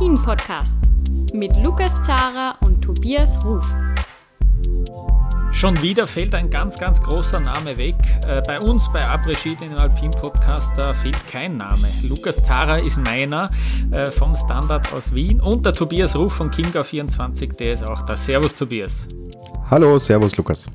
Après-Ski, der Alpin-Podcast mit Lukas Zara und Tobias Ruf. Schon wieder fällt ein ganz, ganz großer Name weg. Äh, bei uns bei Après-Ski, den Alpin-Podcast, da fehlt kein Name. Lukas Zara ist meiner äh, vom Standard aus Wien und der Tobias Ruf von Kinga24, der ist auch da. Servus Tobias. Hallo, Servus Lukas.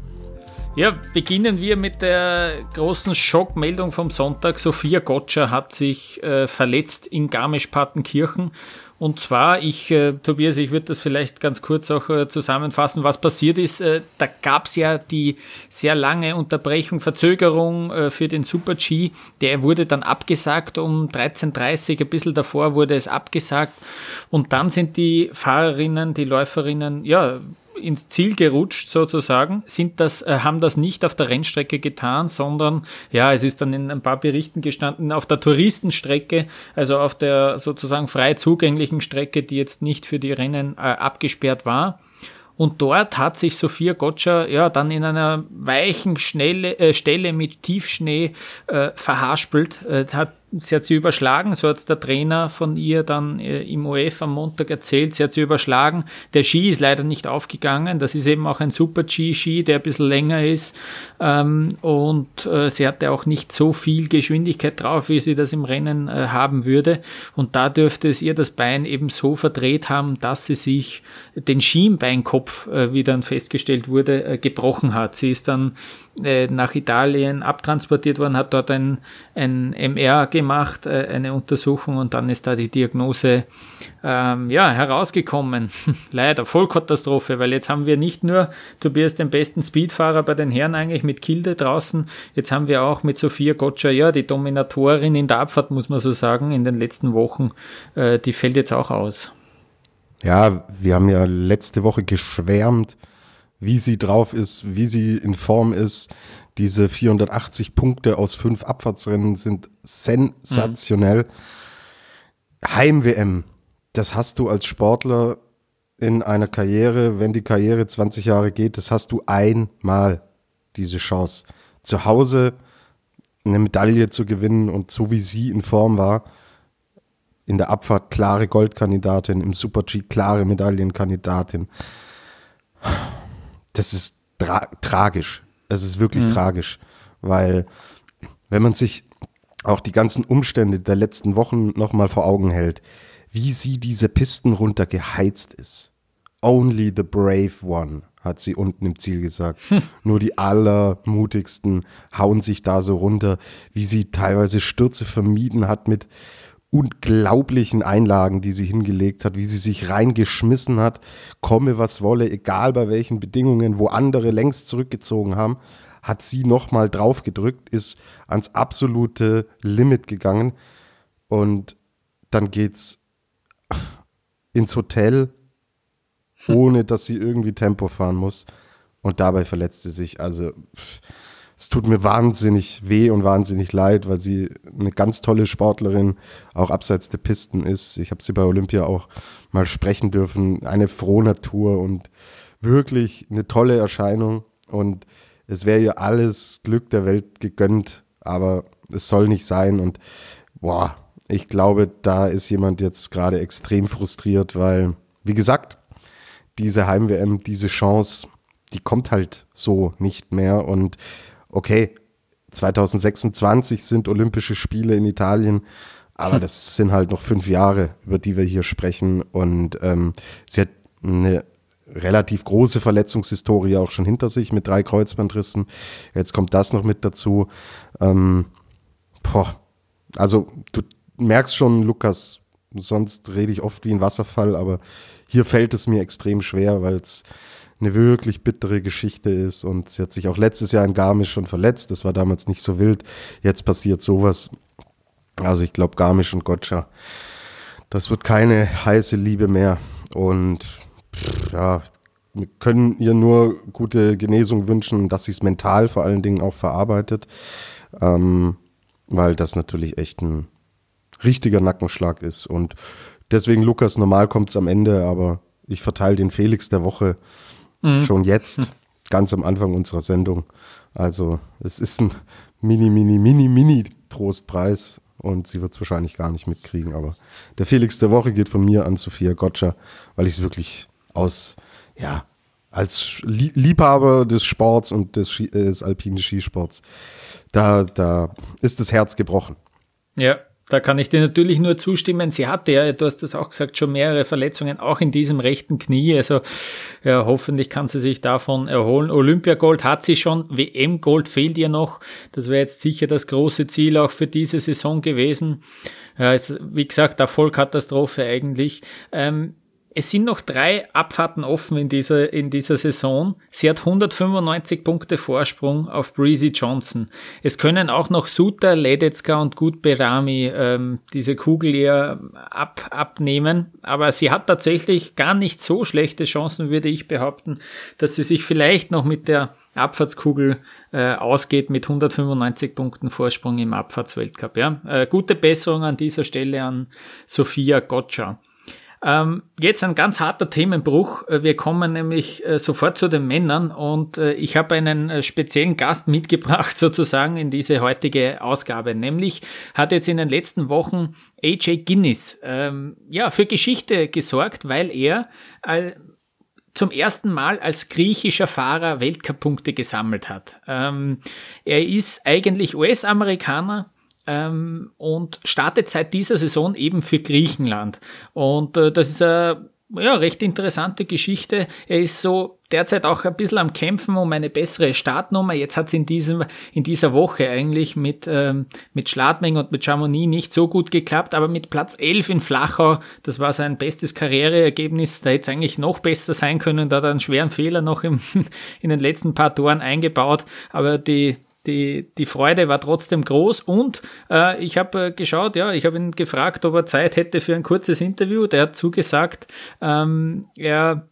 Ja, beginnen wir mit der großen Schockmeldung vom Sonntag. Sophia Gotcha hat sich äh, verletzt in Garmisch-Partenkirchen. Und zwar, ich, äh, Tobias, ich würde das vielleicht ganz kurz auch äh, zusammenfassen, was passiert ist. Äh, da gab es ja die sehr lange Unterbrechung, Verzögerung äh, für den Super-G. Der wurde dann abgesagt um 13.30 ein bisschen davor wurde es abgesagt. Und dann sind die Fahrerinnen, die Läuferinnen, ja, ins Ziel gerutscht sozusagen, sind das, äh, haben das nicht auf der Rennstrecke getan, sondern ja, es ist dann in ein paar Berichten gestanden, auf der Touristenstrecke, also auf der sozusagen frei zugänglichen Strecke, die jetzt nicht für die Rennen äh, abgesperrt war. Und dort hat sich Sophia Gotcha ja dann in einer weichen Schnelle, äh, Stelle mit Tiefschnee äh, verhaspelt, äh, hat sie hat sie überschlagen, so hat der Trainer von ihr dann äh, im OF am Montag erzählt, sie hat sie überschlagen. Der Ski ist leider nicht aufgegangen, das ist eben auch ein Super-G-Ski, der ein bisschen länger ist ähm, und äh, sie hatte auch nicht so viel Geschwindigkeit drauf, wie sie das im Rennen äh, haben würde und da dürfte es ihr das Bein eben so verdreht haben, dass sie sich den Schienbeinkopf, äh, wie dann festgestellt wurde, gebrochen hat. Sie ist dann nach Italien abtransportiert worden, hat dort ein, ein MR gemacht, äh, eine Untersuchung und dann ist da die Diagnose ähm, ja, herausgekommen. Leider, Vollkatastrophe, weil jetzt haben wir nicht nur Tobias den besten Speedfahrer bei den Herren eigentlich mit Kilde draußen, jetzt haben wir auch mit Sophia Gotcha, ja, die Dominatorin in der Abfahrt, muss man so sagen, in den letzten Wochen, äh, die fällt jetzt auch aus. Ja, wir haben ja letzte Woche geschwärmt, wie sie drauf ist, wie sie in Form ist. Diese 480 Punkte aus fünf Abfahrtsrennen sind sensationell. Mhm. Heim-WM, das hast du als Sportler in einer Karriere, wenn die Karriere 20 Jahre geht, das hast du einmal diese Chance. Zu Hause eine Medaille zu gewinnen und so wie sie in Form war, in der Abfahrt klare Goldkandidatin, im Super-G klare Medaillenkandidatin das ist tra tragisch. Es ist wirklich mhm. tragisch, weil wenn man sich auch die ganzen Umstände der letzten Wochen nochmal vor Augen hält, wie sie diese Pisten runter geheizt ist. Only the brave one, hat sie unten im Ziel gesagt. Hm. Nur die allermutigsten hauen sich da so runter, wie sie teilweise Stürze vermieden hat mit unglaublichen Einlagen, die sie hingelegt hat, wie sie sich reingeschmissen hat, komme was wolle, egal bei welchen Bedingungen, wo andere längst zurückgezogen haben, hat sie nochmal drauf gedrückt, ist ans absolute Limit gegangen. Und dann geht's ins Hotel, ohne dass sie irgendwie Tempo fahren muss. Und dabei verletzt sie sich. Also pff, es tut mir wahnsinnig weh und wahnsinnig leid, weil sie eine ganz tolle Sportlerin auch abseits der Pisten ist. Ich habe sie bei Olympia auch mal sprechen dürfen. Eine frohe Natur und wirklich eine tolle Erscheinung. Und es wäre ihr alles Glück der Welt gegönnt, aber es soll nicht sein. Und boah, ich glaube, da ist jemand jetzt gerade extrem frustriert, weil, wie gesagt, diese Heim-WM, diese Chance, die kommt halt so nicht mehr. Und okay, 2026 sind Olympische Spiele in Italien, aber hm. das sind halt noch fünf Jahre, über die wir hier sprechen. Und ähm, sie hat eine relativ große Verletzungshistorie auch schon hinter sich mit drei Kreuzbandrissen. Jetzt kommt das noch mit dazu. Ähm, boah, also du merkst schon, Lukas, sonst rede ich oft wie ein Wasserfall, aber hier fällt es mir extrem schwer, weil es eine wirklich bittere Geschichte ist. Und sie hat sich auch letztes Jahr in Garmisch schon verletzt. Das war damals nicht so wild. Jetzt passiert sowas. Also ich glaube, Garmisch und Gotcha, das wird keine heiße Liebe mehr. Und pff, ja, wir können ihr nur gute Genesung wünschen, dass sie es mental vor allen Dingen auch verarbeitet. Ähm, weil das natürlich echt ein richtiger Nackenschlag ist. Und deswegen, Lukas, normal kommt es am Ende, aber ich verteile den Felix der Woche Mhm. Schon jetzt, mhm. ganz am Anfang unserer Sendung. Also es ist ein mini, mini, mini, mini Trostpreis und sie wird es wahrscheinlich gar nicht mitkriegen. Aber der Felix der Woche geht von mir an Sophia Gotcha, weil ich es wirklich aus, ja, als Liebhaber des Sports und des, Ski, des alpinen Skisports, da, da ist das Herz gebrochen. Ja, da kann ich dir natürlich nur zustimmen. Sie hatte ja, du hast das auch gesagt, schon mehrere Verletzungen, auch in diesem rechten Knie. Also ja, hoffentlich kann sie sich davon erholen. Olympiagold hat sie schon, WM-Gold fehlt ihr noch. Das wäre jetzt sicher das große Ziel auch für diese Saison gewesen. Ja, es, wie gesagt, der Vollkatastrophe eigentlich. Ähm, es sind noch drei Abfahrten offen in dieser, in dieser Saison. Sie hat 195 Punkte Vorsprung auf Breezy Johnson. Es können auch noch Suter, Ledetzka und Gutberami ähm, diese Kugel eher ab, abnehmen. Aber sie hat tatsächlich gar nicht so schlechte Chancen, würde ich behaupten, dass sie sich vielleicht noch mit der Abfahrtskugel äh, ausgeht mit 195 Punkten Vorsprung im Abfahrtsweltcup. Ja? Äh, gute Besserung an dieser Stelle an Sophia Gotcha. Ähm, jetzt ein ganz harter Themenbruch. Äh, wir kommen nämlich äh, sofort zu den Männern und äh, ich habe einen äh, speziellen Gast mitgebracht sozusagen in diese heutige Ausgabe. Nämlich hat jetzt in den letzten Wochen AJ Guinness ähm, ja für Geschichte gesorgt, weil er äh, zum ersten Mal als griechischer Fahrer Weltcup-Punkte gesammelt hat. Ähm, er ist eigentlich US-Amerikaner, ähm, und startet seit dieser Saison eben für Griechenland. Und äh, das ist eine ja, recht interessante Geschichte. Er ist so derzeit auch ein bisschen am Kämpfen um eine bessere Startnummer. Jetzt hat es in, diesem, in dieser Woche eigentlich mit, ähm, mit Schladming und mit Chamonix nicht so gut geklappt, aber mit Platz 11 in Flachau, das war sein bestes Karriereergebnis. Da hätte es eigentlich noch besser sein können. Da hat er einen schweren Fehler noch im, in den letzten paar Toren eingebaut. Aber die, die, die Freude war trotzdem groß und äh, ich habe äh, geschaut, ja, ich habe ihn gefragt, ob er Zeit hätte für ein kurzes Interview. Der hat zugesagt, ähm, er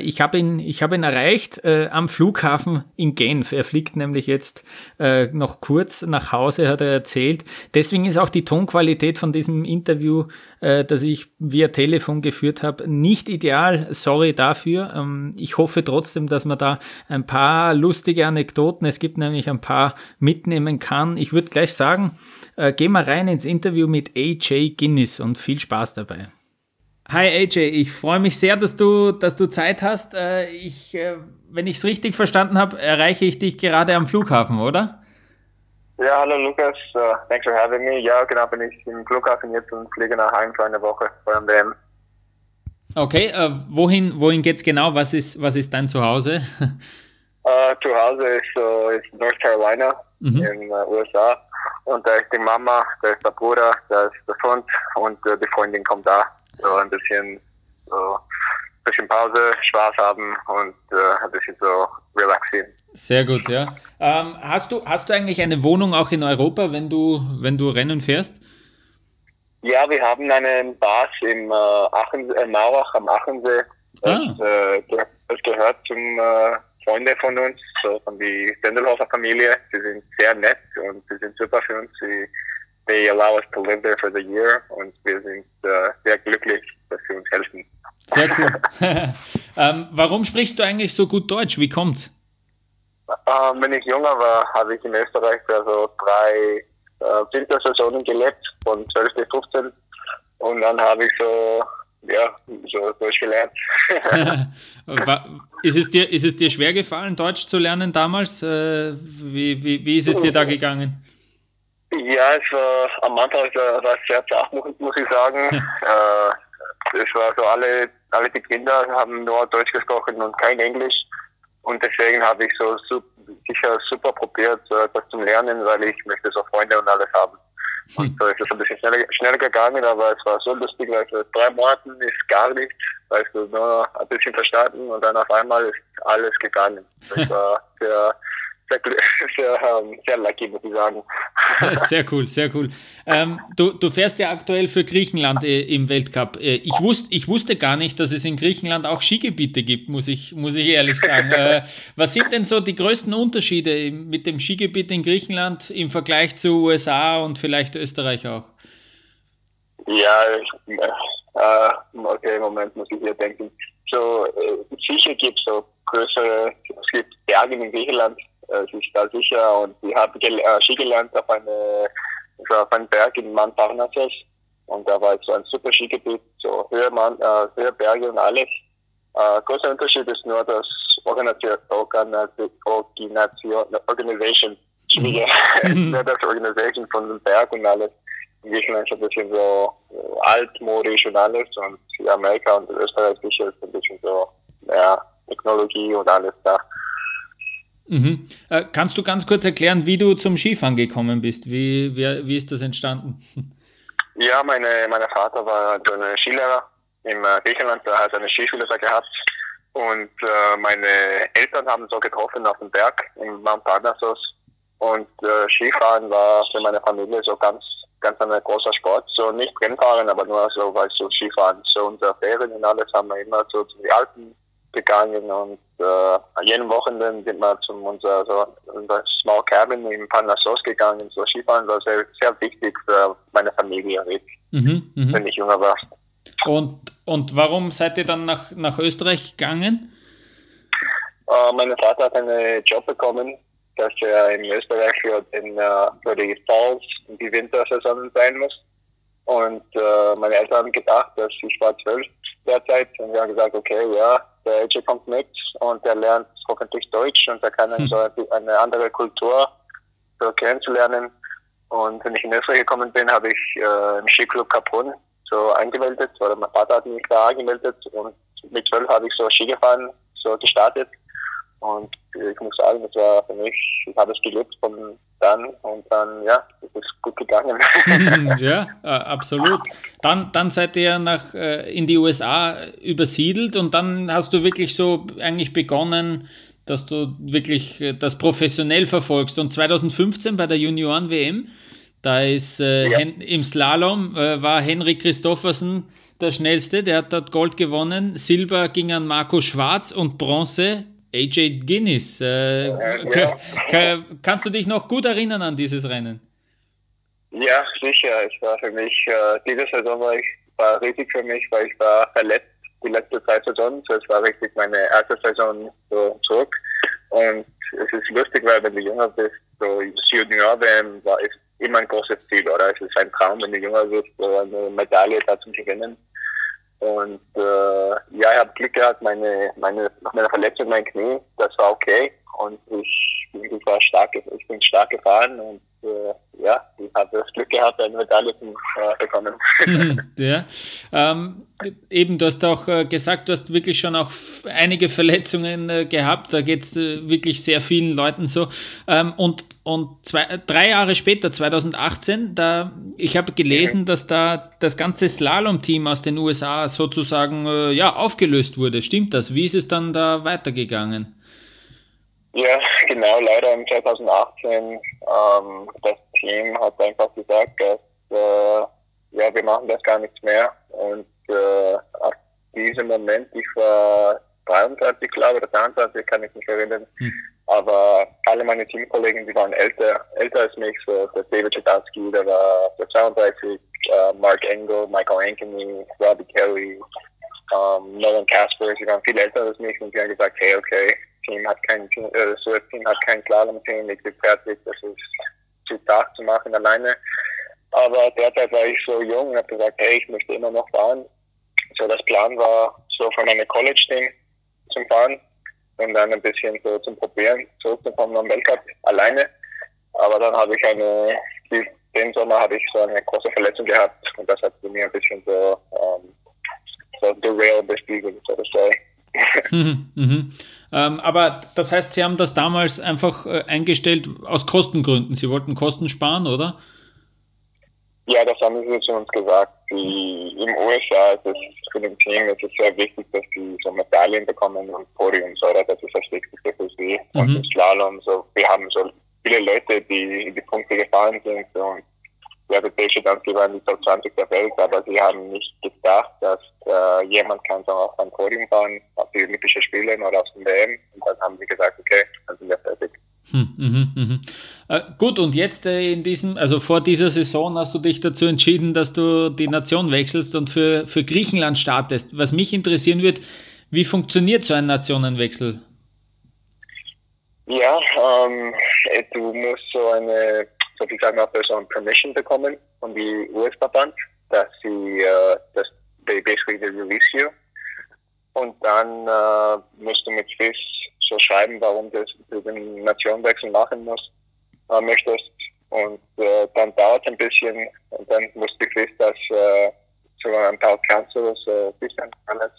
ich habe ihn, ich habe ihn erreicht äh, am Flughafen in Genf. Er fliegt nämlich jetzt äh, noch kurz nach Hause, hat er erzählt. Deswegen ist auch die Tonqualität von diesem Interview, äh, das ich via Telefon geführt habe, nicht ideal. Sorry dafür. Ähm, ich hoffe trotzdem, dass man da ein paar lustige Anekdoten, es gibt nämlich ein paar mitnehmen kann. Ich würde gleich sagen, äh, gehen wir rein ins Interview mit AJ Guinness und viel Spaß dabei. Hi AJ, ich freue mich sehr, dass du, dass du Zeit hast. Äh, ich, äh, wenn ich es richtig verstanden habe, erreiche ich dich gerade am Flughafen, oder? Ja, hallo Lukas, uh, thanks for having me. Ja, genau, bin ich im Flughafen jetzt und fliege nach Heim für eine Woche vor WM. Okay, uh, wohin, wohin geht's genau? Was ist, was ist dein Zuhause? uh, Zuhause ist, uh, ist North Carolina mhm. in uh, USA und da ist die Mama, da ist der Bruder, da ist der Freund und die Freundin kommt da so ein bisschen so ein bisschen Pause, Spaß haben und äh, ein bisschen so relaxieren. Sehr gut, ja. Ähm, hast du hast du eigentlich eine Wohnung auch in Europa, wenn du wenn du Rennen fährst? Ja, wir haben einen Bas im äh, Aachen, äh, Mauach am Achensee. Das, ah. äh, das gehört zum äh, Freunde von uns, so von die Sendelhofer Familie. Sie sind sehr nett und sie sind super für uns. Sie they allow us to live there for the year und wir sind äh, sehr glücklich, dass sie uns helfen. Sehr cool. ähm, warum sprichst du eigentlich so gut Deutsch? Wie kommt? Ähm, wenn ich jünger war, habe ich in Österreich also drei äh, Wintersaisonen gelebt, von 12 bis 15. Und dann habe ich so, ja, so Deutsch gelernt. ist, es dir, ist es dir schwer gefallen, Deutsch zu lernen damals? Äh, wie, wie, wie ist es dir da gegangen? Ja, es war am Anfang war es sehr zart, muss, muss ich sagen. äh, es war so alle, alle die Kinder haben nur Deutsch gesprochen und kein Englisch. Und deswegen habe ich so sicher super probiert, äh, das zu lernen, weil ich möchte so Freunde und alles haben. Und so ist es ein bisschen schneller, schneller gegangen, aber es war so lustig, weil für drei Monaten ist gar nichts, weißt du, nur ein bisschen verstanden und dann auf einmal ist alles gegangen. Das war sehr, sehr, sehr, ähm, sehr lucky, muss ich sagen. Sehr cool, sehr cool. Ähm, du, du fährst ja aktuell für Griechenland äh, im Weltcup. Äh, ich, wusst, ich wusste gar nicht, dass es in Griechenland auch Skigebiete gibt, muss ich, muss ich ehrlich sagen. äh, was sind denn so die größten Unterschiede mit dem Skigebiet in Griechenland im Vergleich zu USA und vielleicht Österreich auch? Ja, äh, okay, Moment, muss ich hier denken. So, äh, sicher gibt es so größere, es gibt Berge in Griechenland, äh, sich da sicher und ich habe äh, Ski gelernt auf eine auf einem Berg in Mount Parnassus und da war so ein super Skigebiet, so höher, Man, äh, höher Berge und alles. Äh, großer Unterschied ist nur, dass Organisation, Organisation, Organisation, nur das Organisation von dem Berg und alles. In Griechenland ist ein bisschen so altmodisch und alles und Amerika und Österreich ist ein bisschen so, ja, Technologie und alles da. Mhm. Äh, kannst du ganz kurz erklären, wie du zum Skifahren gekommen bist? Wie, wie, wie ist das entstanden? Ja, meine, mein Vater war so ein Skilehrer im äh, Griechenland, der hat eine Skischule da gehabt. Und äh, meine Eltern haben so getroffen auf dem Berg in Mount Parnassus. Und äh, Skifahren war für meine Familie so ganz, ganz ein großer Sport. So nicht Rennfahren, aber nur so, weil so Skifahren. So unsere Ferien und alles haben wir immer so zu den Alpen gegangen und äh, jeden Wochenende sind wir zu unser, so, unser Small Cabin in Panassos gegangen. So Skifahren war sehr, sehr wichtig für meine Familie, mhm, mh. wenn ich jünger war. Und, und warum seid ihr dann nach, nach Österreich gegangen? Uh, mein Vater hat einen Job bekommen, dass er in Österreich für, den, uh, für die Falls und die Wintersaison sein muss. Und uh, meine Eltern haben gedacht, dass ich war zwölf derzeit und wir haben gesagt, okay, ja, der AJ kommt mit und er lernt hoffentlich Deutsch und er kann hm. so eine andere Kultur so kennenzulernen. Und wenn ich in Österreich gekommen bin, habe ich äh, im Skiclub Capron so angemeldet, oder mein Vater hat mich da angemeldet und mit zwölf habe ich so Ski gefahren, so gestartet. Und ich muss sagen, das war für mich, ich habe es gelebt von dann und dann, ja, es ist gut gegangen. ja, äh, absolut. Dann, dann seid ihr nach, äh, in die USA übersiedelt und dann hast du wirklich so eigentlich begonnen, dass du wirklich äh, das professionell verfolgst. Und 2015 bei der Junioren-WM, da ist äh, ja. im Slalom äh, war Henrik Christoffersen der schnellste, der hat dort Gold gewonnen. Silber ging an Marco Schwarz und Bronze AJ Guinness. Äh, ja. kannst du dich noch gut erinnern an dieses Rennen? Ja, sicher. Es war für mich, äh, diese Saison war, ich, war richtig für mich, weil ich war verletzt die letzte zwei Saison. So, es war richtig meine erste Saison so zurück. Und es ist lustig, weil wenn du jünger bist, so Junior WM war ist immer ein großes Ziel, oder? Es ist ein Traum, wenn du jünger bist, so eine Medaille da zu gewinnen. Und äh, ja, ich habe Glück gehabt, meine, meine, nach meiner Verletzung mein Knie, das war okay. Und ich, ich war stark, ich bin stark gefahren und äh, ja, ich habe das Glück gehabt, eine Medaille zu äh, bekommen. ja, ähm, eben, du hast auch äh, gesagt, du hast wirklich schon auch einige Verletzungen äh, gehabt. Da geht es äh, wirklich sehr vielen Leuten so. Ähm, und und zwei, drei Jahre später, 2018, da, ich habe gelesen, dass da das ganze Slalom-Team aus den USA sozusagen äh, ja, aufgelöst wurde. Stimmt das? Wie ist es dann da weitergegangen? Ja, genau, leider im 2018. Ähm, das Team hat einfach gesagt, dass äh, ja, wir machen das gar nichts mehr. Und äh, ab diesem Moment, ich war 23, glaube oder 23, kann ich mich erinnern, hm. Aber alle meine Teamkollegen, die waren älter, älter als mich, so der David Chadansky, der war der 32, uh, Mark Engel, Michael Ankeny, Robbie Kelly, um, Nolan Casper, die waren viel älter als mich und die haben gesagt, hey, okay, Team hat kein Team, äh, so ein Team hat kein Slalom-Team, ich bin fertig, das ist zu stark zu machen alleine. Aber derzeit war ich so jung und habe gesagt, hey, ich möchte immer noch fahren. So das Plan war, so von meinem College-Team zum Fahren und dann ein bisschen so zum Probieren zurückzukommen am Weltcup alleine. Aber dann habe ich eine, den Sommer habe ich so eine große Verletzung gehabt und das hat mich ein bisschen so, ähm, so derail bespiegelt, so to say. Mhm, mhm. Ähm, aber das heißt, Sie haben das damals einfach äh, eingestellt aus Kostengründen. Sie wollten Kosten sparen, oder? Ja, das haben sie zu uns gesagt. Die, Im USA ist es für den Team ist es sehr wichtig, dass sie so Medaillen bekommen und Podiums, oder? Das ist das Wichtigste für sie. Mhm. Und im Slalom, so, wir haben so viele Leute, die die Punkte gefahren sind und die dann sie waren die Top 20 der Welt, aber sie haben nicht gedacht, dass äh, jemand kann so auf ein Podium fahren, auf die Olympischen Spiele oder auf den WM. Und dann haben sie gesagt, okay, dann sind wir fertig. Hm, mh, mh. Äh, gut, und jetzt äh, in diesem, also vor dieser Saison hast du dich dazu entschieden, dass du die Nation wechselst und für, für Griechenland startest. Was mich interessieren wird, wie funktioniert so ein Nationenwechsel? Ja, ähm, du musst so eine sozusagen auch so ein Permission bekommen von die US-Verband, dass sie, äh, dass they basically they release you. Und dann äh, musst du mit FIS so schreiben, warum du den Nationenwechsel machen musst, äh, möchtest. Und äh, dann dauert es ein bisschen und dann muss die FIS das äh, zu ein paar Councils äh, bisschen alles.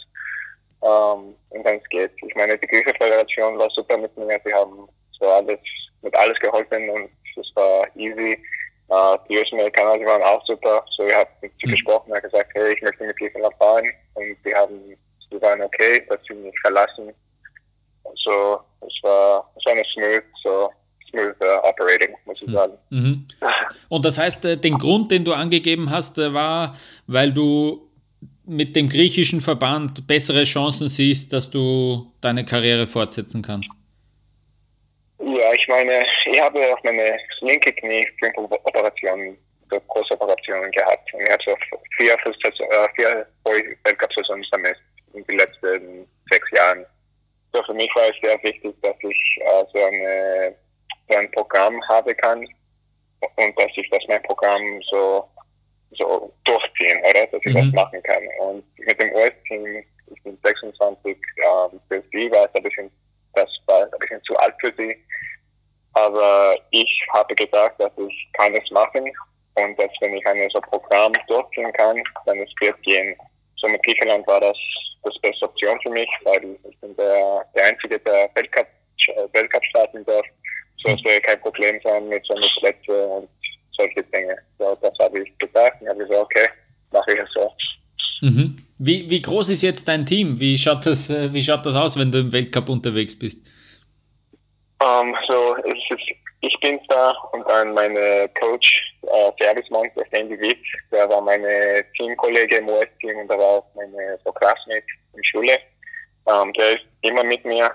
Ähm, und dann geht. Ich meine, die griechische Föderation war super mit mir. Sie haben so alles, mit alles geholfen und es war easy. Uh, die US-Amerikaner, die waren auch super. So, ich habe mit sie mhm. gesprochen, er gesagt, hey, ich möchte mit Griechenland fahren. Und die haben, sie waren okay, dass sie mich verlassen. So, es war, es war eine smooth, so, smooth uh, operating, muss ich mhm. sagen. Mhm. Und das heißt, äh, den Grund, den du angegeben hast, äh, war, weil du mit dem griechischen Verband bessere Chancen siehst, dass du deine Karriere fortsetzen kannst? Ja, ich meine, ich habe auf meine linke Knie fünf Operationen, so große Operationen gehabt. Und ich habe so vier, äh, vier Weltcup-Saisons damit in den letzten sechs Jahren. So für mich war es sehr wichtig, dass ich äh, so, eine, so ein Programm haben kann und dass ich das mein Programm so so durchziehen, oder? Dass ich mhm. das machen kann. Und mit dem US-Team, ich bin 26, ähm, für sie war es ein bisschen, das war ein bisschen zu alt für sie. Aber ich habe gedacht, dass ich kann es machen und dass wenn ich ein so Programm durchziehen kann, dann es wird gehen. So mit Griechenland war das das beste Option für mich, weil ich bin der, der Einzige, der Weltcup, äh, Weltcup starten darf. So es wäre kein Problem sein mit so mit Plätze und solche Dinge. So, das habe ich gedacht und habe gesagt, okay, mache ich es so. Mhm. Wie, wie groß ist jetzt dein Team? Wie schaut, das, äh, wie schaut das aus, wenn du im Weltcup unterwegs bist? Um, ähm, so, ist, ich bin da und dann meine Coach, äh, Servicemann, der Sandy Witt, der war meine Teamkollege im US-Team und der war auch meine so Classmate in Schule. Um, ähm, der ist immer mit mir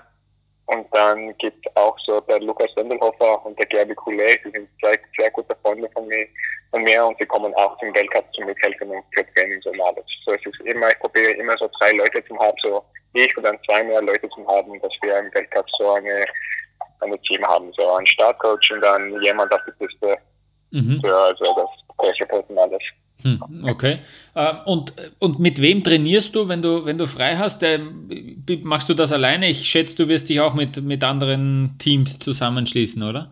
und dann gibt auch so der Lukas Wendelhofer und der Gerbi Coulet, die sind zwei sehr gute Freunde von mir, von mir und sie kommen auch zum Weltcup zum Mithelfen und für Trainings und alles. So es ist immer, ich probiere immer so drei Leute zu haben, so ich und dann zwei mehr Leute zu haben, dass wir im Weltcup so eine, eine Team haben, so einen Startcoach und dann jemand auf die Piste mhm. für also das Coach und alles. Hm, okay. Ähm, und, und mit wem trainierst du, wenn du, wenn du frei hast? Ähm, machst du das alleine? Ich schätze, du wirst dich auch mit, mit anderen Teams zusammenschließen, oder?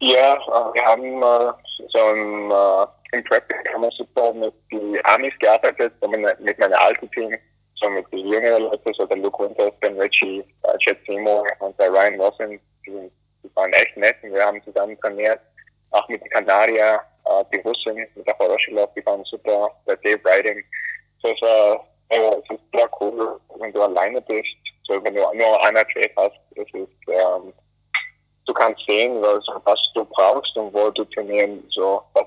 Ja, äh, wir haben äh, so ein, äh, im Prep haben wir super mit den Amis gearbeitet, mit meinem alten Team, so mit den jüngeren Leuten, so der Luke Winters, Ben Ritchie, Chet Seymour und der Ryan Wilson, die, die waren echt nett und wir haben zusammen trainiert, auch mit den Kanadier, äh, die Russen mit der Horoschilov, die waren super, der Dave Riding. So, war, äh, es ist sehr cool, wenn du alleine bist, so wenn du nur einer Trade hast, es ist, ähm, du kannst sehen, was, was du brauchst und wo du trainieren, so, was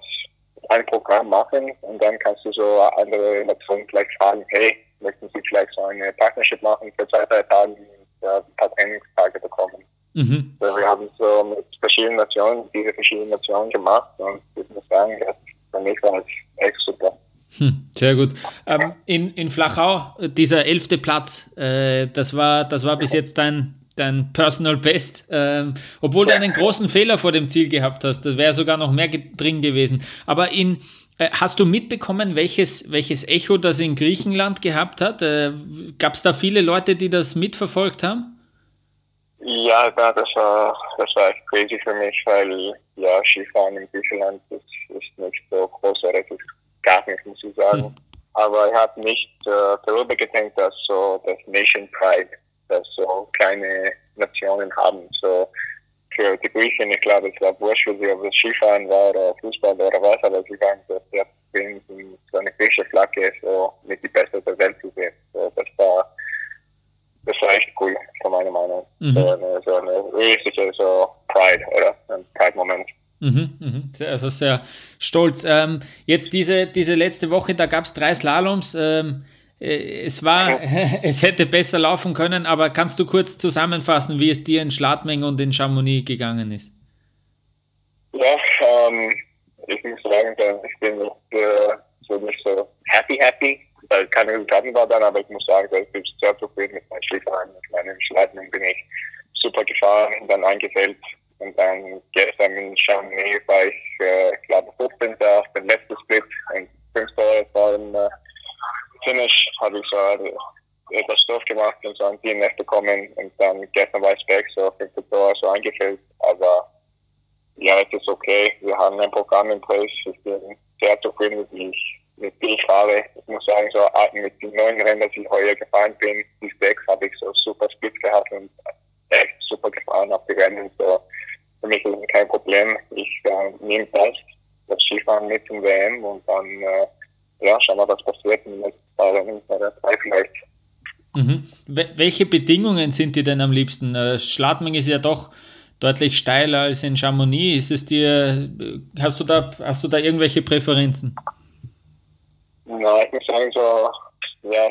ein Programm machen und dann kannst du so andere Nationen vielleicht fragen, hey, möchten sie vielleicht so eine Partnership machen für zwei, drei Tage und äh, ein paar Trainingstage bekommen. Mhm. Also wir haben so mit verschiedenen Nationen, diese verschiedenen Nationen gemacht und ich muss sagen, das für mich war es echt super. Hm, sehr gut. Ähm, in, in Flachau, dieser elfte Platz, äh, das, war, das war bis jetzt dein, dein Personal Best, ähm, obwohl du einen großen Fehler vor dem Ziel gehabt hast. Das wäre sogar noch mehr drin gewesen. Aber in, äh, hast du mitbekommen, welches, welches Echo das in Griechenland gehabt hat? Äh, Gab es da viele Leute, die das mitverfolgt haben? Ja, das war, das war echt crazy für mich, weil ja, Skifahren in Griechenland ist, ist nicht so großartig, ist gar nicht, muss ich sagen. Hm. Aber ich habe nicht äh, darüber gedacht, dass so das Nation Pride, dass so kleine Nationen haben. So für die Griechen, ich glaube, es war wurscht, ob es Skifahren war oder Fußball oder was, aber sie waren so sehr so eine griechische Flagge so mit die Beste der Welt zu sehen. So, das war das war echt cool, von meiner Meinung. Mhm. So, eine, so eine richtige so Pride, oder? Ein Pride-Moment. Mhm, mhm. Also sehr stolz. Ähm, jetzt diese, diese letzte Woche, da gab es drei Slaloms. Ähm, äh, es war, es hätte besser laufen können, aber kannst du kurz zusammenfassen, wie es dir in Schladming und in Chamonix gegangen ist? Ja, ähm, ich muss sagen, ich bin nicht, äh, so nicht so happy, happy weil keine Resultaten war dann, aber ich muss sagen, ich bin sehr zufrieden mit meinen Schlittern, mit meinen Schleiten bin ich super gefahren, dann eingefällt und dann gestern in Chamonix war ich, äh, glaube 15. auf den letzten Split, ein 5 vor dem äh, Finish, habe ich so etwas Stoff gemacht und so ein DNF bekommen und dann gestern war ich back, so 5 Dollar so eingefüllt, aber ja, es ist okay. Wir haben ein Programm in place. Ich bin sehr zufrieden mit, ich, mit ich fahre. Ich muss sagen, so mit den neuen Rennen, dass ich heuer gefahren bin, die sechs habe ich so super Split gehabt und echt super gefahren auf die Rennen. So, für mich ist es kein Problem. Ich äh, nehme das, das Skifahren mit zum WM und dann äh, ja, schauen wir, was passiert in den nächsten paar Rennen bei der drei vielleicht. Mhm. Welche Bedingungen sind dir denn am liebsten? Äh, Schladming ist ja doch deutlich steiler als in Chamonix. Ist es dir, hast du da, hast du da irgendwelche Präferenzen? Na, ich muss sagen, so, ja,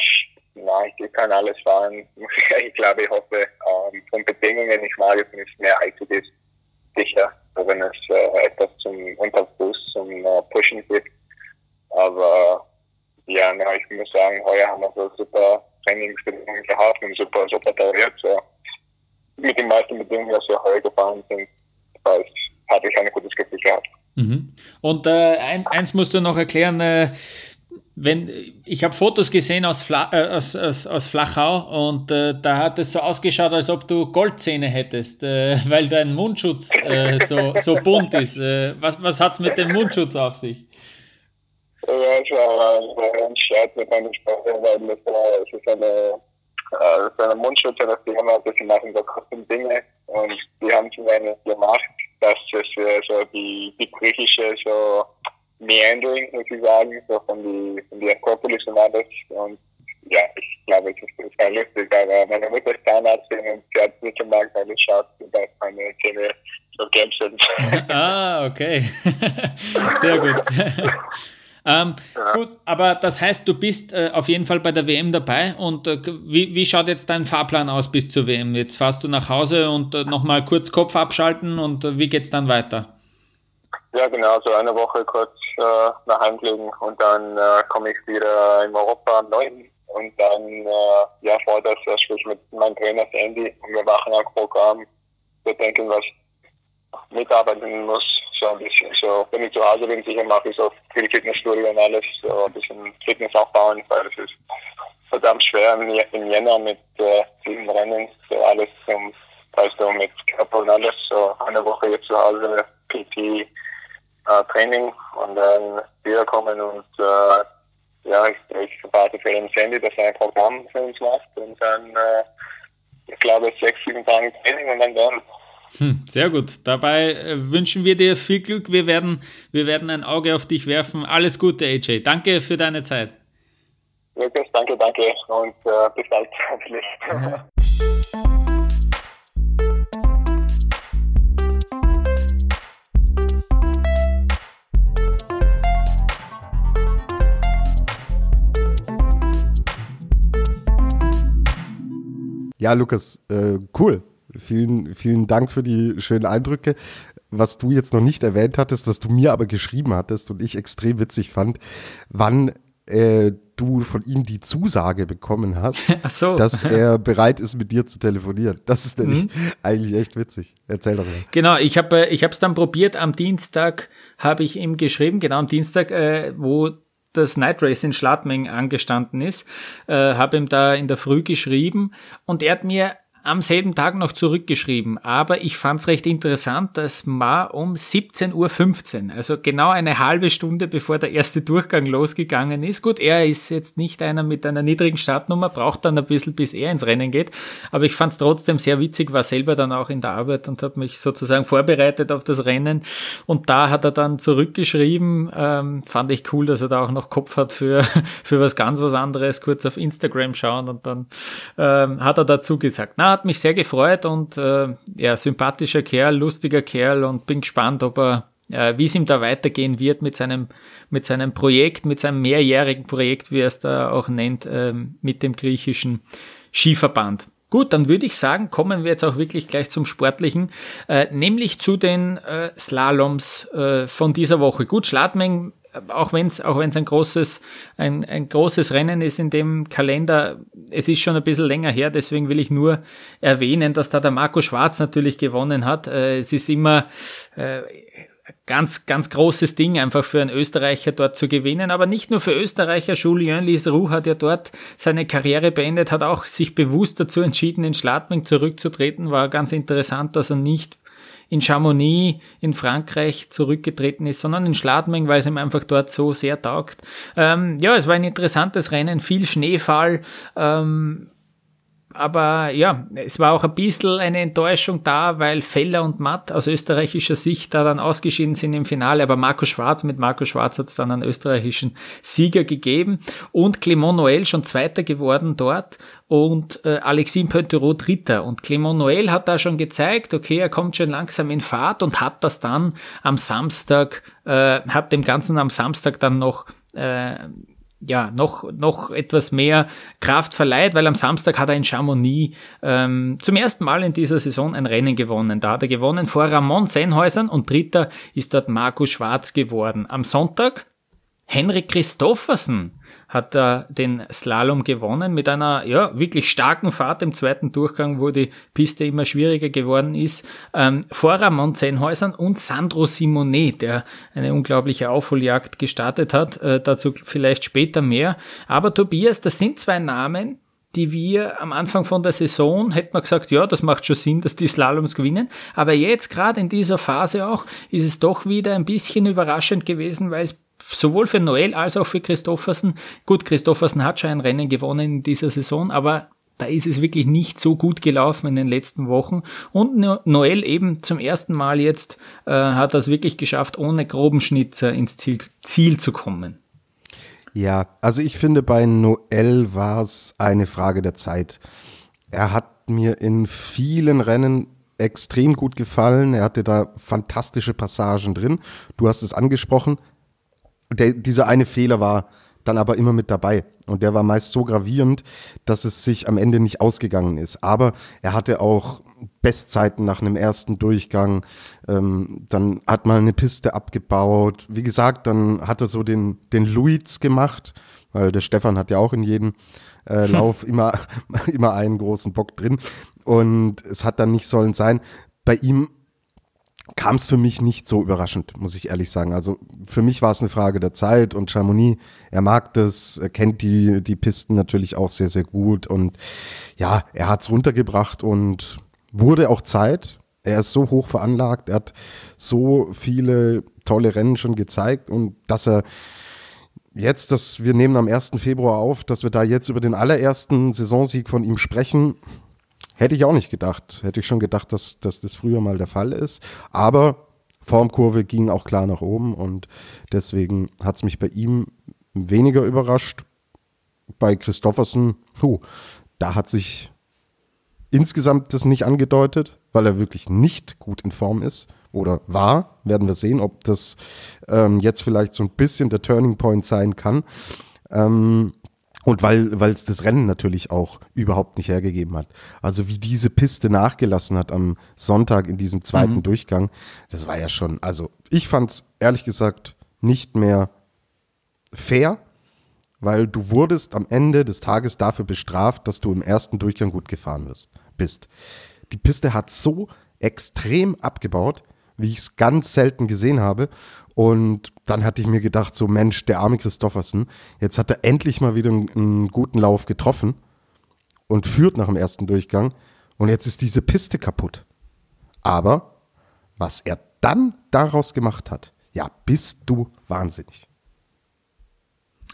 nein, ich kann alles fahren. Ich glaube, ich hoffe, ähm, von Bedingungen, ich mag es nicht mehr ITDs sicher, wenn es äh, etwas zum Unterfuß, zum äh, Pushen gibt. Aber ja, na, ich muss sagen, heuer haben wir so super Trainingsbedingungen gehabt und super, super toleriert. So mit den meisten Bedingungen, die wir heute gefahren sind, hatte ich ein gutes Gefühl gehabt. Mhm. Und äh, ein, eins musst du noch erklären, äh, wenn, ich habe Fotos gesehen aus, Fla, äh, aus, aus, aus, Flachau und äh, da hat es so ausgeschaut, als ob du Goldzähne hättest, äh, weil dein Mundschutz äh, so, so bunt ist. was was hat es mit dem Mundschutz auf sich? Ja, es war ein Scherz mit meinem Sprache, weil es, es ist eine äh, seine Mundschutz hat die Firma, dass sie machen so custom Dinge und die haben einen gemacht, dass es äh, so die, die griechische so Meandering, muss ich sagen, so von die, von die Akropolis und alles und ja, ich glaube, es ist, ist lustig, aber meine Mutter ist Zahnärztin und sie hat nicht gemerkt, weil es schaut, dass meine Zähne so gelb sind. ah, okay. Sehr gut. Ähm, ja. Gut, aber das heißt, du bist äh, auf jeden Fall bei der WM dabei und äh, wie, wie schaut jetzt dein Fahrplan aus bis zur WM? Jetzt fährst du nach Hause und äh, nochmal kurz Kopf abschalten und äh, wie geht es dann weiter? Ja, genau, so eine Woche kurz äh, nach Hause legen und dann äh, komme ich wieder in Europa am 9. Und dann, äh, ja, vor das sprich mit meinem Trainer Sandy und wir machen ein Programm. Wir denken, was mitarbeiten muss, so ein bisschen so, wenn ich zu Hause bin, sicher mache ich so viel Fitnessstudio und alles, so ein bisschen Fitness aufbauen, weil es ist verdammt schwer im Jänner mit äh, sieben Rennen, so alles zum, also mit Körper und alles, so eine Woche jetzt zu Hause, PT, äh, Training und dann wiederkommen und äh, ja, ich, ich warte für den Sandy, dass er ein Programm für uns macht und dann, äh, ich glaube, sechs, sieben Tage Training und dann dann hm, sehr gut. Dabei äh, wünschen wir dir viel Glück. Wir werden, wir werden ein Auge auf dich werfen. Alles Gute, AJ. Danke für deine Zeit. Lukas, danke, danke und äh, bis bald hoffentlich. Ja, Lukas, äh, cool. Vielen, vielen Dank für die schönen Eindrücke. Was du jetzt noch nicht erwähnt hattest, was du mir aber geschrieben hattest und ich extrem witzig fand, wann äh, du von ihm die Zusage bekommen hast, so. dass er bereit ist, mit dir zu telefonieren. Das ist nämlich mhm. eigentlich echt witzig. Erzähl doch mal. Genau, ich habe äh, es dann probiert. Am Dienstag habe ich ihm geschrieben, genau am Dienstag, äh, wo das Night Race in Schladming angestanden ist, äh, habe ihm da in der Früh geschrieben und er hat mir am selben Tag noch zurückgeschrieben, aber ich fand es recht interessant, dass Ma um 17.15 Uhr, also genau eine halbe Stunde bevor der erste Durchgang losgegangen ist. Gut, er ist jetzt nicht einer mit einer niedrigen Startnummer, braucht dann ein bisschen, bis er ins Rennen geht, aber ich fand es trotzdem sehr witzig, war selber dann auch in der Arbeit und habe mich sozusagen vorbereitet auf das Rennen und da hat er dann zurückgeschrieben, ähm, fand ich cool, dass er da auch noch Kopf hat für, für was ganz was anderes, kurz auf Instagram schauen und dann ähm, hat er dazu gesagt, na, hat mich sehr gefreut und äh, ja, sympathischer Kerl, lustiger Kerl und bin gespannt, ob er, äh, wie es ihm da weitergehen wird mit seinem, mit seinem Projekt, mit seinem mehrjährigen Projekt, wie er es da auch nennt, äh, mit dem griechischen Skiverband. Gut, dann würde ich sagen, kommen wir jetzt auch wirklich gleich zum Sportlichen, äh, nämlich zu den äh, Slaloms äh, von dieser Woche. Gut, Schladming auch wenn es auch wenn's ein großes ein, ein großes Rennen ist in dem Kalender, es ist schon ein bisschen länger her, deswegen will ich nur erwähnen, dass da der Marco Schwarz natürlich gewonnen hat. Äh, es ist immer äh, ganz, ganz großes Ding, einfach für einen Österreicher dort zu gewinnen. Aber nicht nur für Österreicher. Julien Liseroux hat ja dort seine Karriere beendet, hat auch sich bewusst dazu entschieden, in Schladming zurückzutreten. War ganz interessant, dass er nicht in Chamonix in Frankreich zurückgetreten ist, sondern in Schladming, weil es ihm einfach dort so sehr taugt. Ähm, ja, es war ein interessantes Rennen, viel Schneefall. Ähm, aber ja, es war auch ein bisschen eine Enttäuschung da, weil Feller und Matt aus österreichischer Sicht da dann ausgeschieden sind im Finale. Aber Marco Schwarz, mit Marco Schwarz hat es dann einen österreichischen Sieger gegeben und Clement Noël schon Zweiter geworden dort und äh, Alexis Pointerot Dritter. Und Clement Noël hat da schon gezeigt, okay, er kommt schon langsam in Fahrt und hat das dann am Samstag, äh, hat dem Ganzen am Samstag dann noch äh, ja, noch, noch etwas mehr Kraft verleiht, weil am Samstag hat er in Chamonix ähm, zum ersten Mal in dieser Saison ein Rennen gewonnen. Da hat er gewonnen vor Ramon Sennhäusern und dritter ist dort Marco Schwarz geworden. Am Sonntag Henrik Christoffersen hat er den Slalom gewonnen mit einer ja wirklich starken Fahrt im zweiten Durchgang, wo die Piste immer schwieriger geworden ist. Ähm, vor Ramon Zenhäusern und Sandro Simonet, der eine unglaubliche Aufholjagd gestartet hat. Äh, dazu vielleicht später mehr. Aber Tobias, das sind zwei Namen, die wir am Anfang von der Saison hätten wir gesagt, ja, das macht schon Sinn, dass die Slaloms gewinnen. Aber jetzt gerade in dieser Phase auch ist es doch wieder ein bisschen überraschend gewesen, weil es sowohl für Noel als auch für Christoffersen, gut, Christoffersen hat schon ein Rennen gewonnen in dieser Saison, aber da ist es wirklich nicht so gut gelaufen in den letzten Wochen. Und Noel eben zum ersten Mal jetzt äh, hat das wirklich geschafft, ohne groben Schnitzer ins Ziel, Ziel zu kommen. Ja, also ich finde, bei Noel war es eine Frage der Zeit. Er hat mir in vielen Rennen extrem gut gefallen. Er hatte da fantastische Passagen drin. Du hast es angesprochen. Der, dieser eine Fehler war dann aber immer mit dabei. Und der war meist so gravierend, dass es sich am Ende nicht ausgegangen ist. Aber er hatte auch Bestzeiten nach einem ersten Durchgang. Ähm, dann hat man eine Piste abgebaut. Wie gesagt, dann hat er so den, den Luiz gemacht, weil der Stefan hat ja auch in jedem äh, Lauf immer, immer einen großen Bock drin. Und es hat dann nicht sollen sein. Bei ihm kam es für mich nicht so überraschend, muss ich ehrlich sagen. Also für mich war es eine Frage der Zeit und Chamonix, er mag das, er kennt die, die Pisten natürlich auch sehr, sehr gut und ja, er hat es runtergebracht und wurde auch Zeit. Er ist so hoch veranlagt, er hat so viele tolle Rennen schon gezeigt und dass er jetzt, dass wir nehmen am 1. Februar auf, dass wir da jetzt über den allerersten Saisonsieg von ihm sprechen, Hätte ich auch nicht gedacht. Hätte ich schon gedacht, dass, dass das früher mal der Fall ist. Aber Formkurve ging auch klar nach oben und deswegen hat es mich bei ihm weniger überrascht. Bei Christoffersen, puh, da hat sich insgesamt das nicht angedeutet, weil er wirklich nicht gut in Form ist oder war. Werden wir sehen, ob das ähm, jetzt vielleicht so ein bisschen der Turning Point sein kann. Ähm, und weil weil es das Rennen natürlich auch überhaupt nicht hergegeben hat. Also wie diese Piste nachgelassen hat am Sonntag in diesem zweiten mhm. Durchgang, das war ja schon, also ich fand es ehrlich gesagt nicht mehr fair, weil du wurdest am Ende des Tages dafür bestraft, dass du im ersten Durchgang gut gefahren bist. bist. Die Piste hat so extrem abgebaut, wie ich es ganz selten gesehen habe. Und dann hatte ich mir gedacht, so Mensch, der arme Christoffersen, jetzt hat er endlich mal wieder einen, einen guten Lauf getroffen und führt nach dem ersten Durchgang. Und jetzt ist diese Piste kaputt. Aber was er dann daraus gemacht hat, ja, bist du wahnsinnig.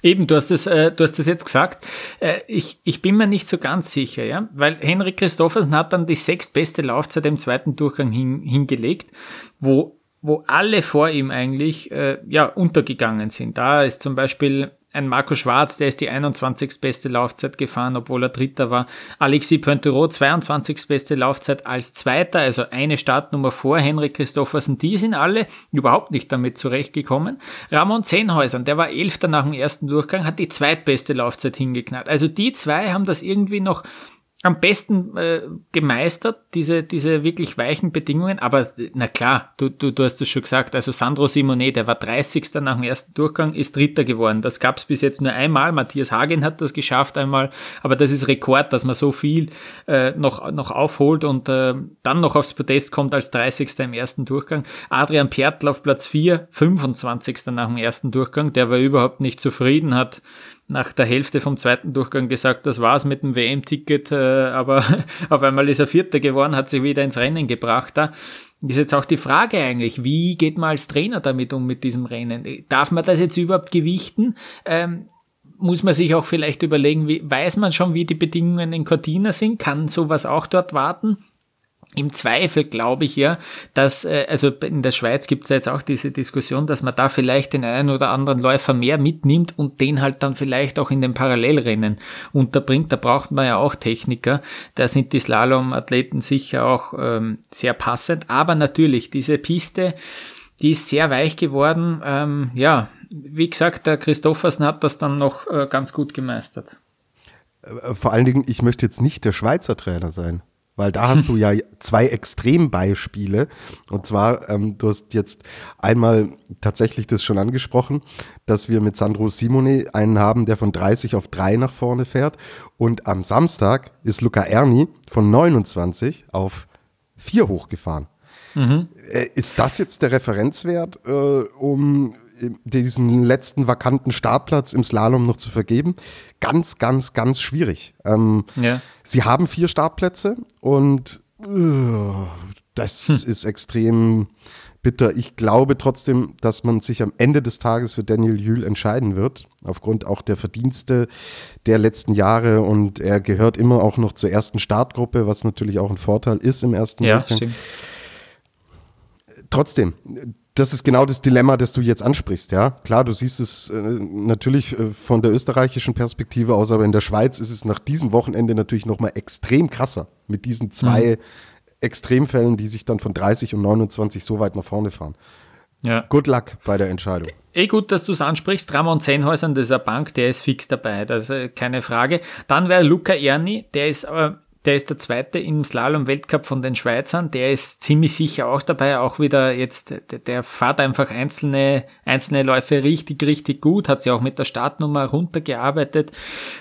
Eben, du hast es, äh, du hast es jetzt gesagt. Äh, ich, ich bin mir nicht so ganz sicher, ja, weil Henrik Christoffersen hat dann die sechstbeste Laufzeit im zweiten Durchgang hin, hingelegt, wo wo alle vor ihm eigentlich äh, ja untergegangen sind. Da ist zum Beispiel ein Marco Schwarz, der ist die 21. beste Laufzeit gefahren, obwohl er Dritter war. Alexis Pointerot, 22. beste Laufzeit als Zweiter, also eine Startnummer vor Henrik Christoffersen. Die sind alle überhaupt nicht damit zurechtgekommen. Ramon Zehnhäusern, der war Elfter nach dem ersten Durchgang, hat die zweitbeste Laufzeit hingeknallt. Also die zwei haben das irgendwie noch am besten äh, gemeistert, diese, diese wirklich weichen Bedingungen. Aber na klar, du, du, du hast es schon gesagt, also Sandro Simone, der war 30. nach dem ersten Durchgang, ist Dritter geworden. Das gab es bis jetzt nur einmal. Matthias Hagen hat das geschafft einmal, aber das ist Rekord, dass man so viel äh, noch, noch aufholt und äh, dann noch aufs Podest kommt als 30. im ersten Durchgang. Adrian Pertl auf Platz 4, 25. nach dem ersten Durchgang, der war überhaupt nicht zufrieden, hat nach der Hälfte vom zweiten Durchgang gesagt, das war's mit dem WM-Ticket, äh, aber auf einmal ist er Vierter geworden, hat sich wieder ins Rennen gebracht da. Ist jetzt auch die Frage eigentlich, wie geht man als Trainer damit um mit diesem Rennen? Darf man das jetzt überhaupt gewichten? Ähm, muss man sich auch vielleicht überlegen, wie, weiß man schon, wie die Bedingungen in Cortina sind? Kann sowas auch dort warten? Im Zweifel glaube ich ja, dass, äh, also in der Schweiz gibt es ja jetzt auch diese Diskussion, dass man da vielleicht den einen oder anderen Läufer mehr mitnimmt und den halt dann vielleicht auch in den Parallelrennen unterbringt. Da braucht man ja auch Techniker. Da sind die Slalom-Athleten sicher auch ähm, sehr passend. Aber natürlich, diese Piste, die ist sehr weich geworden. Ähm, ja, wie gesagt, der Christoffersen hat das dann noch äh, ganz gut gemeistert. Äh, vor allen Dingen, ich möchte jetzt nicht der Schweizer Trainer sein. Weil da hast du ja zwei Extrembeispiele. Und zwar, ähm, du hast jetzt einmal tatsächlich das schon angesprochen, dass wir mit Sandro Simone einen haben, der von 30 auf 3 nach vorne fährt. Und am Samstag ist Luca Erni von 29 auf 4 hochgefahren. Mhm. Äh, ist das jetzt der Referenzwert, äh, um diesen letzten vakanten Startplatz im Slalom noch zu vergeben. Ganz, ganz, ganz schwierig. Ähm, ja. Sie haben vier Startplätze und uh, das hm. ist extrem bitter. Ich glaube trotzdem, dass man sich am Ende des Tages für Daniel Jühl entscheiden wird, aufgrund auch der Verdienste der letzten Jahre und er gehört immer auch noch zur ersten Startgruppe, was natürlich auch ein Vorteil ist im ersten ja, Durchgang. Stimmt. Trotzdem, das ist genau das Dilemma, das du jetzt ansprichst, ja. Klar, du siehst es äh, natürlich äh, von der österreichischen Perspektive aus, aber in der Schweiz ist es nach diesem Wochenende natürlich nochmal extrem krasser mit diesen zwei mhm. Extremfällen, die sich dann von 30 und 29 so weit nach vorne fahren. Ja. Good luck bei der Entscheidung. Eh gut, dass du es ansprichst. Ramon Zehnhäusern, das ist eine Bank, der ist fix dabei, das ist keine Frage. Dann wäre Luca Erni, der ist äh, der ist der zweite im Slalom-Weltcup von den Schweizern. Der ist ziemlich sicher auch dabei. Auch wieder jetzt, der, der fährt einfach einzelne, einzelne Läufe richtig, richtig gut. Hat sie auch mit der Startnummer runtergearbeitet.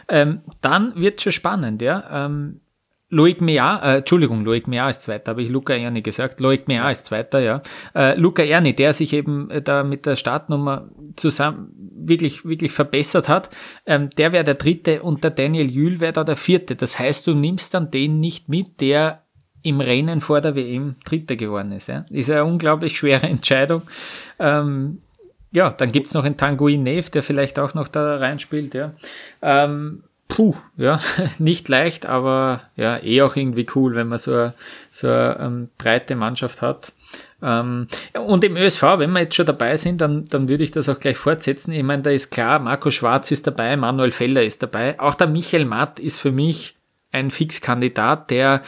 Ähm, dann wird schon spannend, ja. Ähm, Loic Mea, äh, Entschuldigung, Loic Mea ist Zweiter, habe ich Luca Erni gesagt. Loic Mea ist Zweiter, ja. Äh, Luca Erni, der sich eben äh, da mit der Startnummer zusammen wirklich, wirklich verbessert hat, ähm, der wäre der Dritte und der Daniel Jühl wäre da der Vierte. Das heißt, du nimmst dann den nicht mit, der im Rennen vor der WM Dritter geworden ist. Ja. Ist eine unglaublich schwere Entscheidung. Ähm, ja, dann gibt's noch einen Tanguy Nev, der vielleicht auch noch da reinspielt, ja. Ähm, puh, ja, nicht leicht, aber ja, eh auch irgendwie cool, wenn man so eine, so eine ähm, breite Mannschaft hat. Ähm, und im ÖSV, wenn wir jetzt schon dabei sind, dann, dann würde ich das auch gleich fortsetzen. Ich meine, da ist klar, Marco Schwarz ist dabei, Manuel Feller ist dabei. Auch der Michael Matt ist für mich ein Fixkandidat, der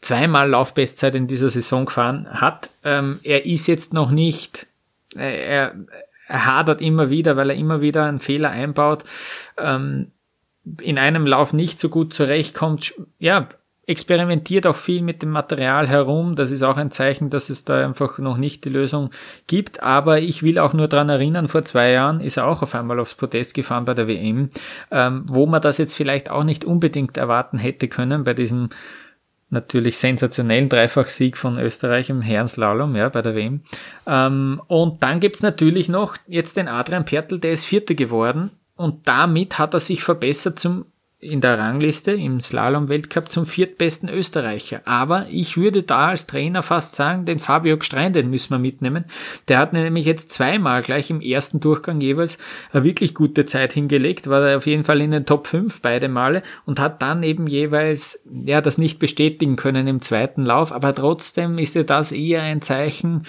zweimal Laufbestzeit in dieser Saison gefahren hat. Ähm, er ist jetzt noch nicht, äh, er, er hadert immer wieder, weil er immer wieder einen Fehler einbaut. Ähm, in einem Lauf nicht so gut zurechtkommt, ja, experimentiert auch viel mit dem Material herum. Das ist auch ein Zeichen, dass es da einfach noch nicht die Lösung gibt. Aber ich will auch nur dran erinnern, vor zwei Jahren ist er auch auf einmal aufs Podest gefahren bei der WM, ähm, wo man das jetzt vielleicht auch nicht unbedingt erwarten hätte können bei diesem natürlich sensationellen Dreifachsieg von Österreich im Herrenslalom, ja, bei der WM. Ähm, und dann gibt's natürlich noch jetzt den Adrian Pertl, der ist Vierter geworden und damit hat er sich verbessert zum in der Rangliste im Slalom-Weltcup zum viertbesten Österreicher. Aber ich würde da als Trainer fast sagen, den Fabio Gstrein, den müssen wir mitnehmen. Der hat nämlich jetzt zweimal gleich im ersten Durchgang jeweils eine wirklich gute Zeit hingelegt, war er auf jeden Fall in den Top 5 beide Male und hat dann eben jeweils, ja, das nicht bestätigen können im zweiten Lauf, aber trotzdem ist ja das eher ein Zeichen,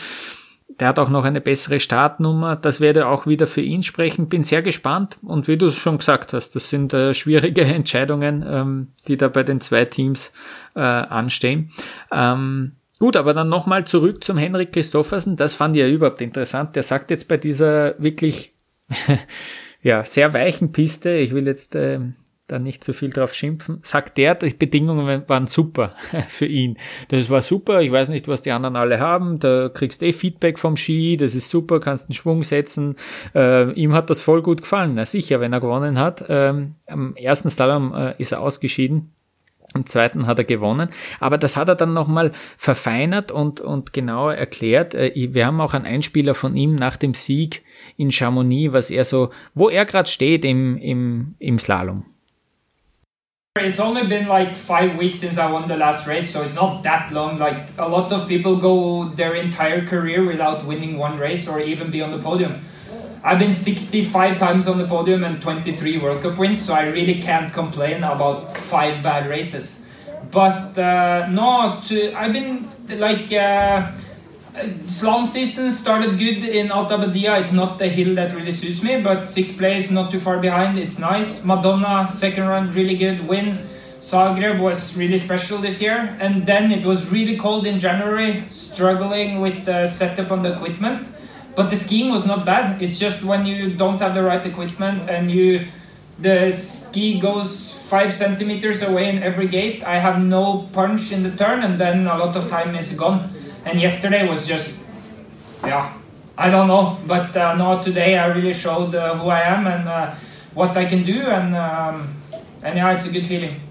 der hat auch noch eine bessere Startnummer. Das werde auch wieder für ihn sprechen. Bin sehr gespannt. Und wie du es schon gesagt hast, das sind äh, schwierige Entscheidungen, ähm, die da bei den zwei Teams äh, anstehen. Ähm, Gut, aber dann nochmal zurück zum Henrik Christoffersen. Das fand ich ja überhaupt interessant. Der sagt jetzt bei dieser wirklich ja, sehr weichen Piste, ich will jetzt äh, da nicht zu so viel drauf schimpfen, sagt der, die Bedingungen waren super für ihn. Das war super, ich weiß nicht, was die anderen alle haben, da kriegst eh Feedback vom Ski, das ist super, kannst einen Schwung setzen. Äh, ihm hat das voll gut gefallen, na sicher, wenn er gewonnen hat. Ähm, am ersten Slalom äh, ist er ausgeschieden, am zweiten hat er gewonnen, aber das hat er dann nochmal verfeinert und, und genauer erklärt. Äh, wir haben auch einen Einspieler von ihm nach dem Sieg in Chamonix, was er so, wo er gerade steht im, im, im Slalom. It's only been like five weeks since I won the last race, so it's not that long. Like a lot of people go their entire career without winning one race or even be on the podium. I've been 65 times on the podium and 23 World Cup wins, so I really can't complain about five bad races. But uh, no, to, I've been like. Uh, slalom season started good in Alta. It's not the hill that really suits me, but sixth place, not too far behind. It's nice. Madonna, second round, really good. Win. Zagreb was really special this year. And then it was really cold in January, struggling with the setup on the equipment. But the skiing was not bad. It's just when you don't have the right equipment and you the ski goes five centimeters away in every gate. I have no punch in the turn, and then a lot of time is gone and yesterday was just yeah i don't know but uh, today i really showed uh, who i am and uh, what i can do and um, and yeah it's a good feeling.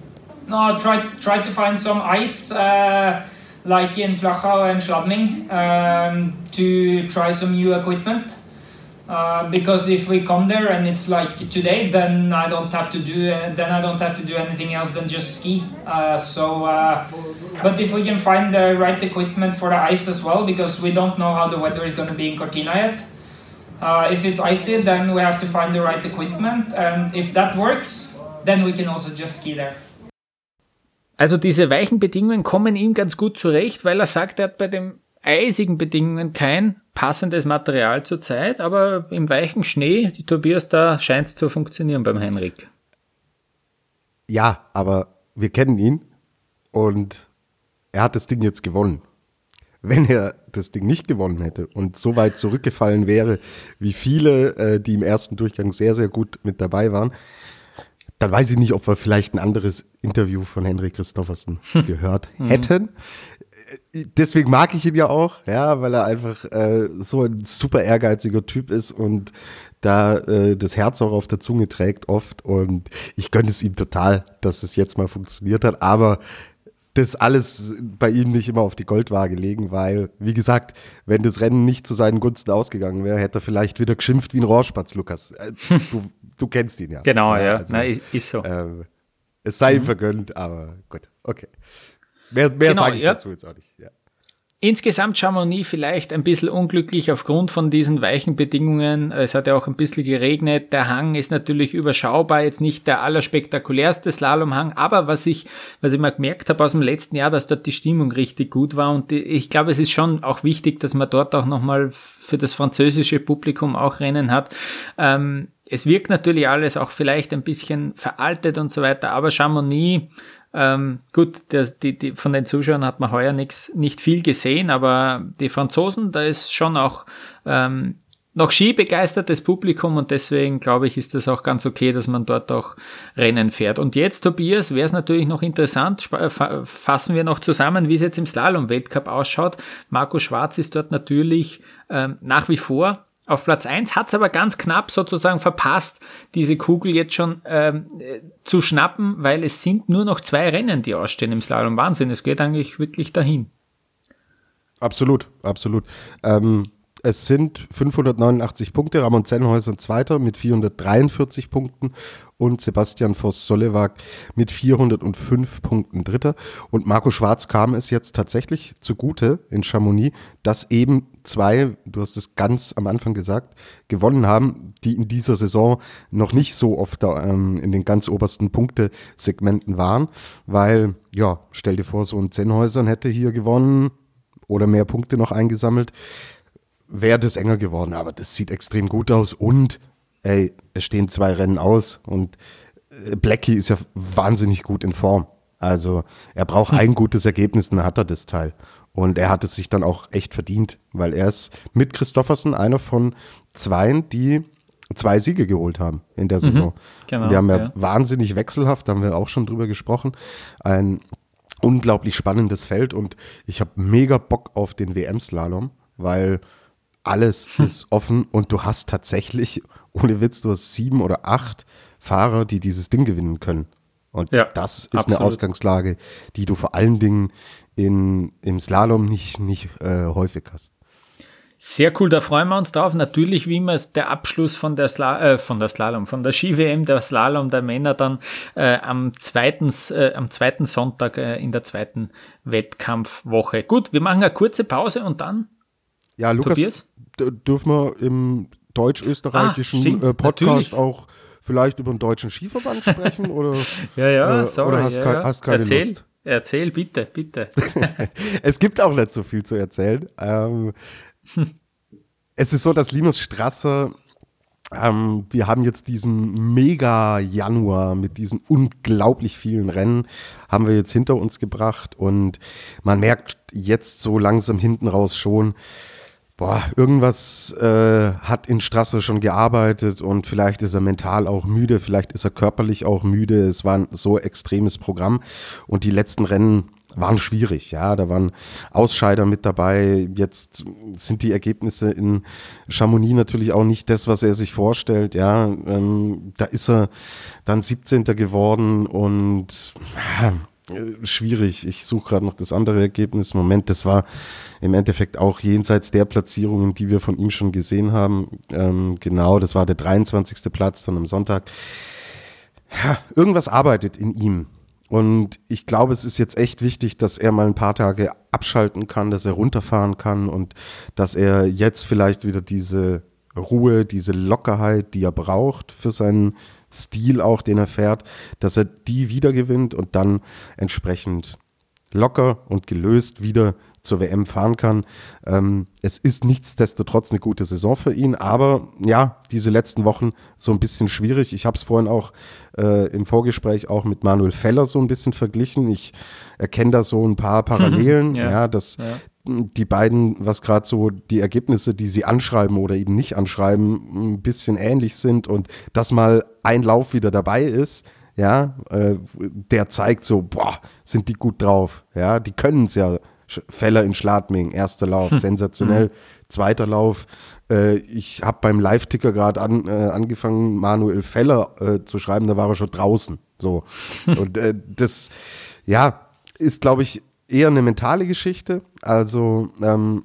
No try try to find some ice uh, like in Flachau and Schladming um, to try some new equipment uh, because if we come there and it's like today, then I don't have to do uh, then I don't have to do anything else than just ski. Uh, so, uh, but if we can find the right equipment for the ice as well, because we don't know how the weather is going to be in Cortina yet. Uh, if it's icy, then we have to find the right equipment, and if that works, then we can also just ski there. Also diese weichen Bedingungen kommen ihm ganz gut zurecht, weil er sagt, er hat bei den eisigen Bedingungen kein passendes Material zurzeit, aber im weichen Schnee, die Tobias, da scheint es zu funktionieren beim Henrik. Ja, aber wir kennen ihn und er hat das Ding jetzt gewonnen. Wenn er das Ding nicht gewonnen hätte und so weit zurückgefallen wäre, wie viele, äh, die im ersten Durchgang sehr, sehr gut mit dabei waren, dann weiß ich nicht, ob wir vielleicht ein anderes Interview von Henrik Christoffersen gehört mhm. hätten deswegen mag ich ihn ja auch, ja, weil er einfach äh, so ein super ehrgeiziger Typ ist und da äh, das Herz auch auf der Zunge trägt oft und ich gönne es ihm total, dass es jetzt mal funktioniert hat, aber das alles bei ihm nicht immer auf die Goldwaage legen, weil, wie gesagt, wenn das Rennen nicht zu seinen Gunsten ausgegangen wäre, hätte er vielleicht wieder geschimpft wie ein Rohrspatz, Lukas. Äh, du, du kennst ihn ja. Genau, ja. ja. Also, Na, ist, ist so. Äh, es sei ihm mhm. vergönnt, aber gut, okay. Mehr, mehr genau, sage ich ja. dazu jetzt auch nicht. Ja. Insgesamt Chamonix vielleicht ein bisschen unglücklich aufgrund von diesen weichen Bedingungen. Es hat ja auch ein bisschen geregnet. Der Hang ist natürlich überschaubar, jetzt nicht der allerspektakulärste Slalomhang, aber was ich, was ich mal gemerkt habe aus dem letzten Jahr, dass dort die Stimmung richtig gut war und ich glaube, es ist schon auch wichtig, dass man dort auch nochmal für das französische Publikum auch Rennen hat. Ähm, es wirkt natürlich alles auch vielleicht ein bisschen veraltet und so weiter, aber Chamonix ähm, gut, der, die, die, von den Zuschauern hat man heuer nix, nicht viel gesehen, aber die Franzosen, da ist schon auch ähm, noch skibegeistertes Publikum und deswegen glaube ich, ist das auch ganz okay, dass man dort auch Rennen fährt. Und jetzt, Tobias, wäre es natürlich noch interessant, fassen wir noch zusammen, wie es jetzt im Slalom-Weltcup ausschaut. Marco Schwarz ist dort natürlich ähm, nach wie vor auf Platz eins hat es aber ganz knapp sozusagen verpasst, diese Kugel jetzt schon ähm, zu schnappen, weil es sind nur noch zwei Rennen, die ausstehen im Slalom. Wahnsinn, es geht eigentlich wirklich dahin. Absolut, absolut. Ähm, es sind 589 Punkte, Ramon Zenhäuser Zweiter mit 443 Punkten und Sebastian Voss-Solewag mit 405 Punkten Dritter. Und Marco Schwarz kam es jetzt tatsächlich zugute in Chamonix, dass eben zwei, du hast es ganz am Anfang gesagt, gewonnen haben, die in dieser Saison noch nicht so oft ähm, in den ganz obersten Punktesegmenten waren, weil, ja, stell dir vor, so ein Zenhäusern hätte hier gewonnen oder mehr Punkte noch eingesammelt, wäre das enger geworden, aber das sieht extrem gut aus und ey, es stehen zwei Rennen aus und äh, Blackie ist ja wahnsinnig gut in Form. Also er braucht hm. ein gutes Ergebnis, dann hat er das Teil. Und er hat es sich dann auch echt verdient, weil er ist mit Christoffersen einer von zweien, die zwei Siege geholt haben in der Saison. genau, wir haben ja, ja. wahnsinnig wechselhaft, da haben wir auch schon drüber gesprochen. Ein unglaublich spannendes Feld und ich habe mega Bock auf den WM-Slalom, weil alles ist offen und du hast tatsächlich, ohne Witz, du hast sieben oder acht Fahrer, die dieses Ding gewinnen können. Und Ja, das ist absolut. eine Ausgangslage, die du vor allen Dingen in, im Slalom nicht, nicht äh, häufig hast. Sehr cool, da freuen wir uns drauf. Natürlich, wie immer, ist der Abschluss von der, Sla äh, von der Slalom, von der Ski-WM, der Slalom der Männer dann äh, am, zweiten, äh, am zweiten Sonntag äh, in der zweiten Wettkampfwoche. Gut, wir machen eine kurze Pause und dann Ja, Lukas, dürfen wir im deutsch-österreichischen Ah, äh, Podcast natürlich. auch vielleicht über den deutschen Skiverband sprechen? Oder, Ja, ja, äh, sorry. oder hast, ja, ja. hast keine Erzähl, Lust? Erzähl, bitte, bitte. Es gibt auch nicht so viel zu erzählen. Ähm, es ist so, dass Linus Strasser, ähm, wir haben jetzt diesen mega Januar mit diesen unglaublich vielen Rennen, haben wir jetzt hinter uns gebracht und man merkt jetzt so langsam hinten raus schon, boah, irgendwas äh, hat in Strasser schon gearbeitet und vielleicht ist er mental auch müde, vielleicht ist er körperlich auch müde. Es war ein so extremes Programm und die letzten Rennen waren schwierig, ja, da waren Ausscheider mit dabei. Jetzt sind die Ergebnisse in Chamonix natürlich auch nicht das, was er sich vorstellt, ja. Ähm, da ist er dann 17. geworden und ja, schwierig. Ich suche gerade noch das andere Ergebnis. Moment, das war im Endeffekt auch jenseits der Platzierungen, die wir von ihm schon gesehen haben. Ähm, genau, das war der 23. Platz dann am Sonntag. Ja, irgendwas arbeitet in ihm. Und ich glaube, es ist jetzt echt wichtig, dass er mal ein paar Tage abschalten kann, dass er runterfahren kann und dass er jetzt vielleicht wieder diese Ruhe, diese Lockerheit, die er braucht für seinen Stil auch, den er fährt, dass er die wieder gewinnt und dann entsprechend locker und gelöst wieder zur WM fahren kann. Ähm, es ist nichtsdestotrotz eine gute Saison für ihn, aber ja, diese letzten Wochen so ein bisschen schwierig. Ich habe es vorhin auch äh, im Vorgespräch auch mit Manuel Feller so ein bisschen verglichen. Ich erkenne da so ein paar Parallelen, Ja. ja. dass Ja. Die beiden, was gerade so die Ergebnisse, die sie anschreiben oder eben nicht anschreiben, ein bisschen ähnlich sind und dass mal ein Lauf wieder dabei ist, ja, äh, der zeigt so, boah, sind die gut drauf, ja, die können es ja. Feller in Schladming, erster Lauf, sensationell, zweiter Lauf. Äh, ich habe beim Live-Ticker gerade an, äh, angefangen, Manuel Feller äh, zu schreiben, da war er schon draußen. So. Und äh, das, ja, ist, glaube ich, eher eine mentale Geschichte. Also, ähm,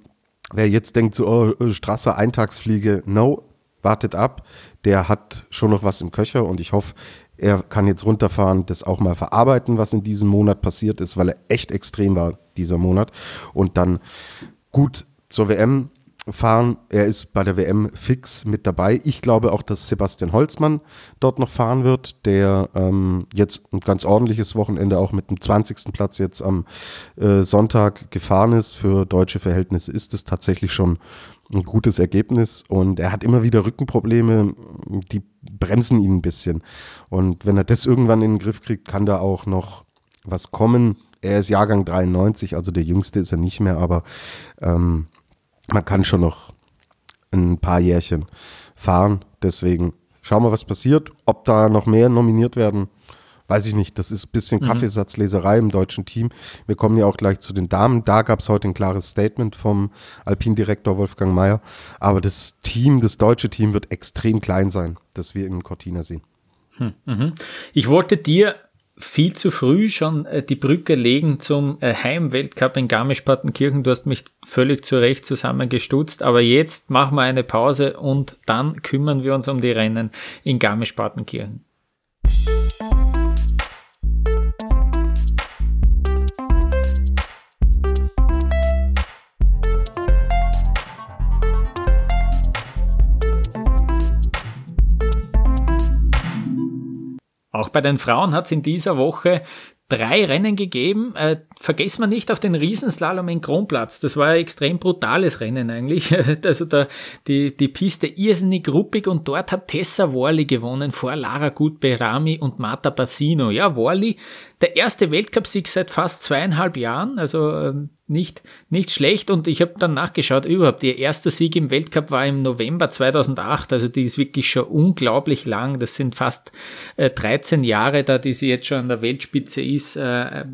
wer jetzt denkt, so, oh, Strasser, Eintagsfliege, no, wartet ab. Der hat schon noch was im Köcher und ich hoffe, er kann jetzt runterfahren, das auch mal verarbeiten, was in diesem Monat passiert ist, weil er echt extrem war, dieser Monat. Und dann gut zur WM fahren. Er ist bei der WM fix mit dabei. Ich glaube auch, dass Sebastian Holzmann dort noch fahren wird, der ähm, jetzt ein ganz ordentliches Wochenende auch mit dem 20. Platz jetzt am äh, Sonntag gefahren ist. Für deutsche Verhältnisse ist es tatsächlich schon ein gutes Ergebnis und er hat immer wieder Rückenprobleme, die bremsen ihn ein bisschen. Und wenn er das irgendwann in den Griff kriegt, kann da auch noch was kommen. Er ist Jahrgang 93, also der jüngste ist er nicht mehr, aber ähm, man kann schon noch ein paar Jährchen fahren. Deswegen schauen wir, was passiert. Ob da noch mehr nominiert werden, weiß ich nicht. Das ist ein bisschen Kaffeesatzleserei im deutschen Team. Wir kommen ja auch gleich zu den Damen. Da gab es heute ein klares Statement vom Alpindirektor Wolfgang Mayer. Aber das Team, das deutsche Team wird extrem klein sein, das wir in Cortina sehen. Ich wollte dir viel zu früh schon äh, die Brücke legen zum äh, Heimweltcup in Garmisch-Partenkirchen. Du hast mich völlig zu Recht zusammengestutzt, aber jetzt machen wir eine Pause und dann kümmern wir uns um die Rennen in Garmisch-Partenkirchen. Auch bei den Frauen hat es in dieser Woche drei Rennen gegeben. Äh, vergessen wir nicht auf den Riesenslalom in Kronplatz. Das war ein extrem brutales Rennen eigentlich. Also da, die, die Piste irrsinnig ruppig und dort hat Tessa Worley gewonnen vor Lara Gutberami und Marta Bassino. Ja, Worley, der erste Weltcupsieg seit fast zweieinhalb Jahren, also ähm, nicht, nicht schlecht. Und ich habe dann nachgeschaut, überhaupt, ihr erster Sieg im Weltcup war im November 2008, also die ist wirklich schon unglaublich lang. Das sind fast äh, 13 Jahre da, die sie jetzt schon an der Weltspitze ist. Äh,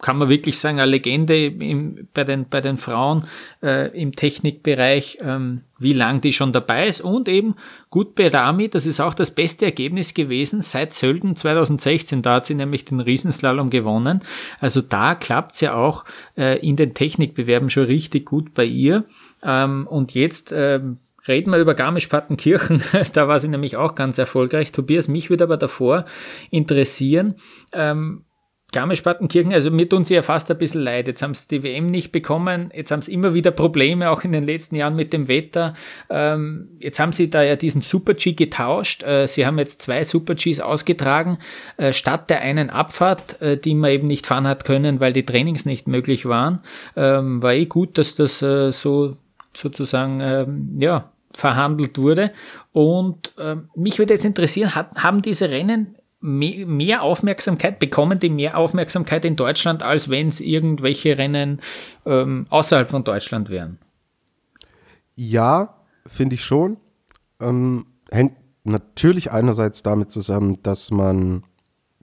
kann man wirklich sagen, eine Legende im, bei, den, bei den Frauen äh, im Technikbereich, ähm, wie lang die schon dabei ist. Und eben gut Berami, das ist auch das beste Ergebnis gewesen seit Sölden 2016. Da hat sie nämlich den Riesenslalom gewonnen. Also da klappt's ja auch äh, in den Technikbewerben schon richtig gut bei ihr. Ähm, und jetzt ähm, Reden wir über Garmisch-Partenkirchen, da war sie nämlich auch ganz erfolgreich. Tobias, mich würde aber davor interessieren, ähm, Garmisch-Partenkirchen, also mir tun sie ja fast ein bisschen leid. Jetzt haben sie die WM nicht bekommen, jetzt haben sie immer wieder Probleme, auch in den letzten Jahren mit dem Wetter. Ähm, jetzt haben sie da ja diesen Super-G getauscht. Äh, sie haben jetzt zwei Super-Gs ausgetragen, äh, statt der einen Abfahrt, äh, die man eben nicht fahren hat können, weil die Trainings nicht möglich waren. Ähm, war eh gut, dass das äh, so sozusagen, ähm, ja, verhandelt wurde. Und äh, mich würde jetzt interessieren, hat, haben diese Rennen mehr Aufmerksamkeit, bekommen die mehr Aufmerksamkeit in Deutschland, als wenn es irgendwelche Rennen ähm, außerhalb von Deutschland wären? Ja, finde ich schon. Ähm, hängt natürlich einerseits damit zusammen, dass man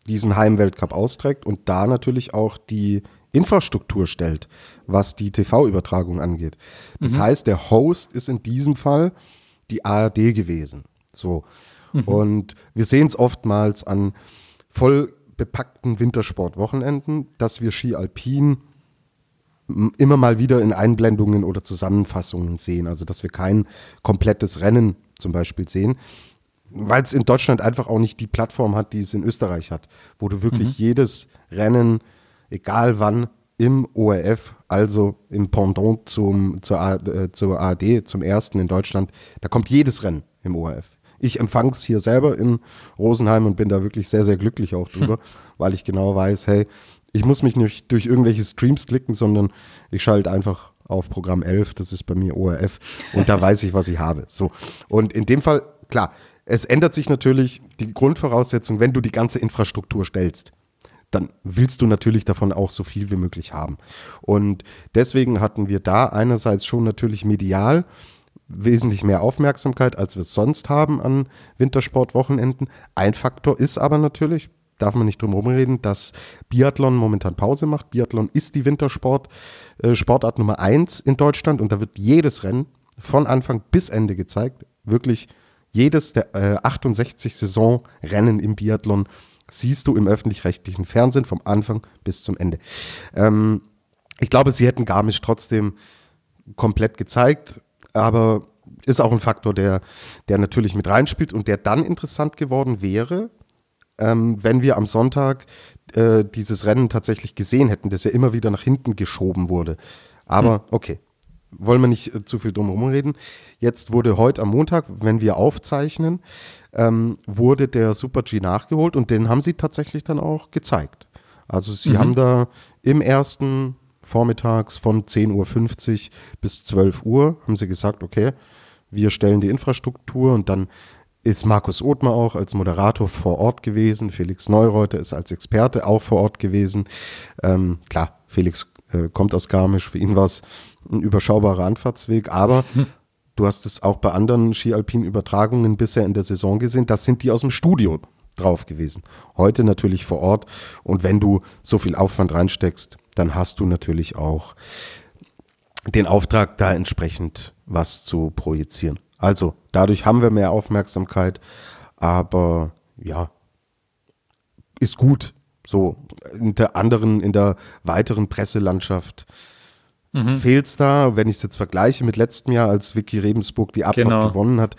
diesen Heimweltcup austrägt und da natürlich auch die Infrastruktur stellt, was die TV-Übertragung angeht. Das mhm. heißt, der Host ist in diesem Fall die ARD gewesen. So. Mhm. Und wir sehen es oftmals an voll bepackten Wintersportwochenenden, dass wir Ski Alpin immer mal wieder in Einblendungen oder Zusammenfassungen sehen. Also dass wir kein komplettes Rennen zum Beispiel sehen, weil es in Deutschland einfach auch nicht die Plattform hat, die es in Österreich hat, wo du wirklich mhm. jedes Rennen, egal wann, im ORF, also im Pendant zum, zur, äh, zur ARD, zum ersten in Deutschland, da kommt jedes Rennen im ORF. Ich empfange es hier selber in Rosenheim und bin da wirklich sehr, sehr glücklich auch drüber, hm. weil ich genau weiß, hey, ich muss mich nicht durch irgendwelche Streams klicken, sondern ich schalte einfach auf Programm 11, das ist bei mir ORF und da weiß ich, was ich habe. So. Und in dem Fall, klar, es ändert sich natürlich die Grundvoraussetzung, wenn du die ganze Infrastruktur stellst dann willst du natürlich davon auch so viel wie möglich haben. Und deswegen hatten wir da einerseits schon natürlich medial wesentlich mehr Aufmerksamkeit, als wir es sonst haben an Wintersportwochenenden. Ein Faktor ist aber natürlich, darf man nicht drum herum reden, dass Biathlon momentan Pause macht. Biathlon ist die Wintersport, äh, Nummer eins in Deutschland und da wird jedes Rennen von Anfang bis Ende gezeigt. Wirklich jedes der äh, 68 Saisonrennen im Biathlon siehst du im öffentlich-rechtlichen Fernsehen vom Anfang bis zum Ende. Ähm, ich glaube, sie hätten Garmisch trotzdem komplett gezeigt aber ist auch ein Faktor, der, der natürlich mit reinspielt und der dann interessant geworden wäre, ähm, wenn wir am Sonntag äh, dieses Rennen tatsächlich gesehen hätten, das ja immer wieder nach hinten geschoben wurde. Aber hm. okay, wollen wir nicht äh, zu viel drum reden. Jetzt wurde heute am Montag, wenn wir aufzeichnen, ähm, wurde der Super G nachgeholt und den haben sie tatsächlich dann auch gezeigt. Also sie mhm. haben da im ersten vormittags von 10.50 Uhr bis 12 Uhr haben sie gesagt, okay, wir stellen die Infrastruktur und dann ist Markus Othmar auch als Moderator vor Ort gewesen. Felix Neureuter ist als Experte auch vor Ort gewesen. Ähm, klar, Felix äh, kommt aus Garmisch. Für ihn war es ein überschaubarer Anfahrtsweg, aber hm. du hast es auch bei anderen Ski-Alpin-Übertragungen bisher in der Saison gesehen. Das sind die aus dem Studio drauf gewesen. Heute natürlich vor Ort. Und wenn du so viel Aufwand reinsteckst, dann hast du natürlich auch den Auftrag, da entsprechend was zu projizieren. Also dadurch haben wir mehr Aufmerksamkeit, aber ja, ist gut. So in der anderen, in der weiteren Presselandschaft mhm. fehlt es da. Wenn ich es jetzt vergleiche mit letztem Jahr, als Vicky Rebensburg die Abfahrt genau. gewonnen hat,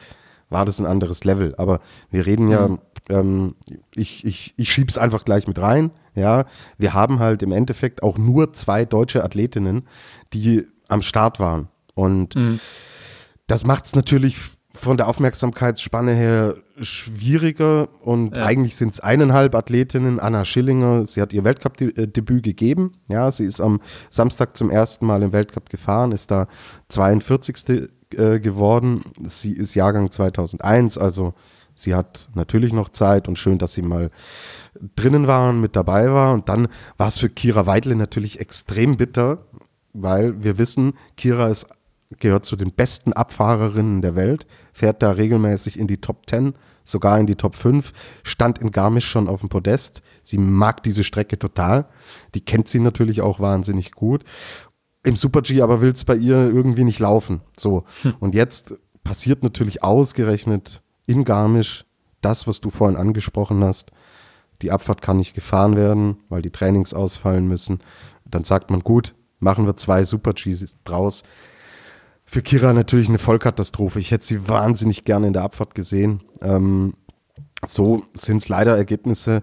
war das ein anderes Level. Aber wir reden ja, mhm. Ähm, ich, ich, ich schieb's einfach gleich mit rein. Ja, wir haben halt im Endeffekt auch nur zwei deutsche Athletinnen, die am Start waren. Und mhm. das macht es natürlich von der Aufmerksamkeitsspanne her schwieriger und ja. eigentlich sind es eineinhalb Athletinnen. Anna Schillinger, sie hat ihr Weltcup-Debüt gegeben. Ja, sie ist am Samstag zum ersten Mal im Weltcup gefahren, ist da 42. Äh, geworden. Sie ist Jahrgang 2001, also sie hat natürlich noch Zeit und schön, dass sie mal drinnen waren, mit dabei war. Und dann war es für Kira Weidle natürlich extrem bitter, weil wir wissen, Kira ist, gehört zu den besten Abfahrerinnen der Welt, fährt da regelmäßig in die Top 10, sogar in die Top 5, stand in Garmisch schon auf dem Podest. Sie mag diese Strecke total. Die kennt sie natürlich auch wahnsinnig gut. Im Super G aber will es bei ihr irgendwie nicht laufen. So. Hm. Und jetzt passiert natürlich ausgerechnet in Garmisch das, was du vorhin angesprochen hast. Die Abfahrt kann nicht gefahren werden, weil die Trainings ausfallen müssen. Dann sagt man, gut, machen wir zwei Super Gs draus. Für Kira natürlich eine Vollkatastrophe. Ich hätte sie wahnsinnig gerne in der Abfahrt gesehen. Ähm, so sind es leider Ergebnisse,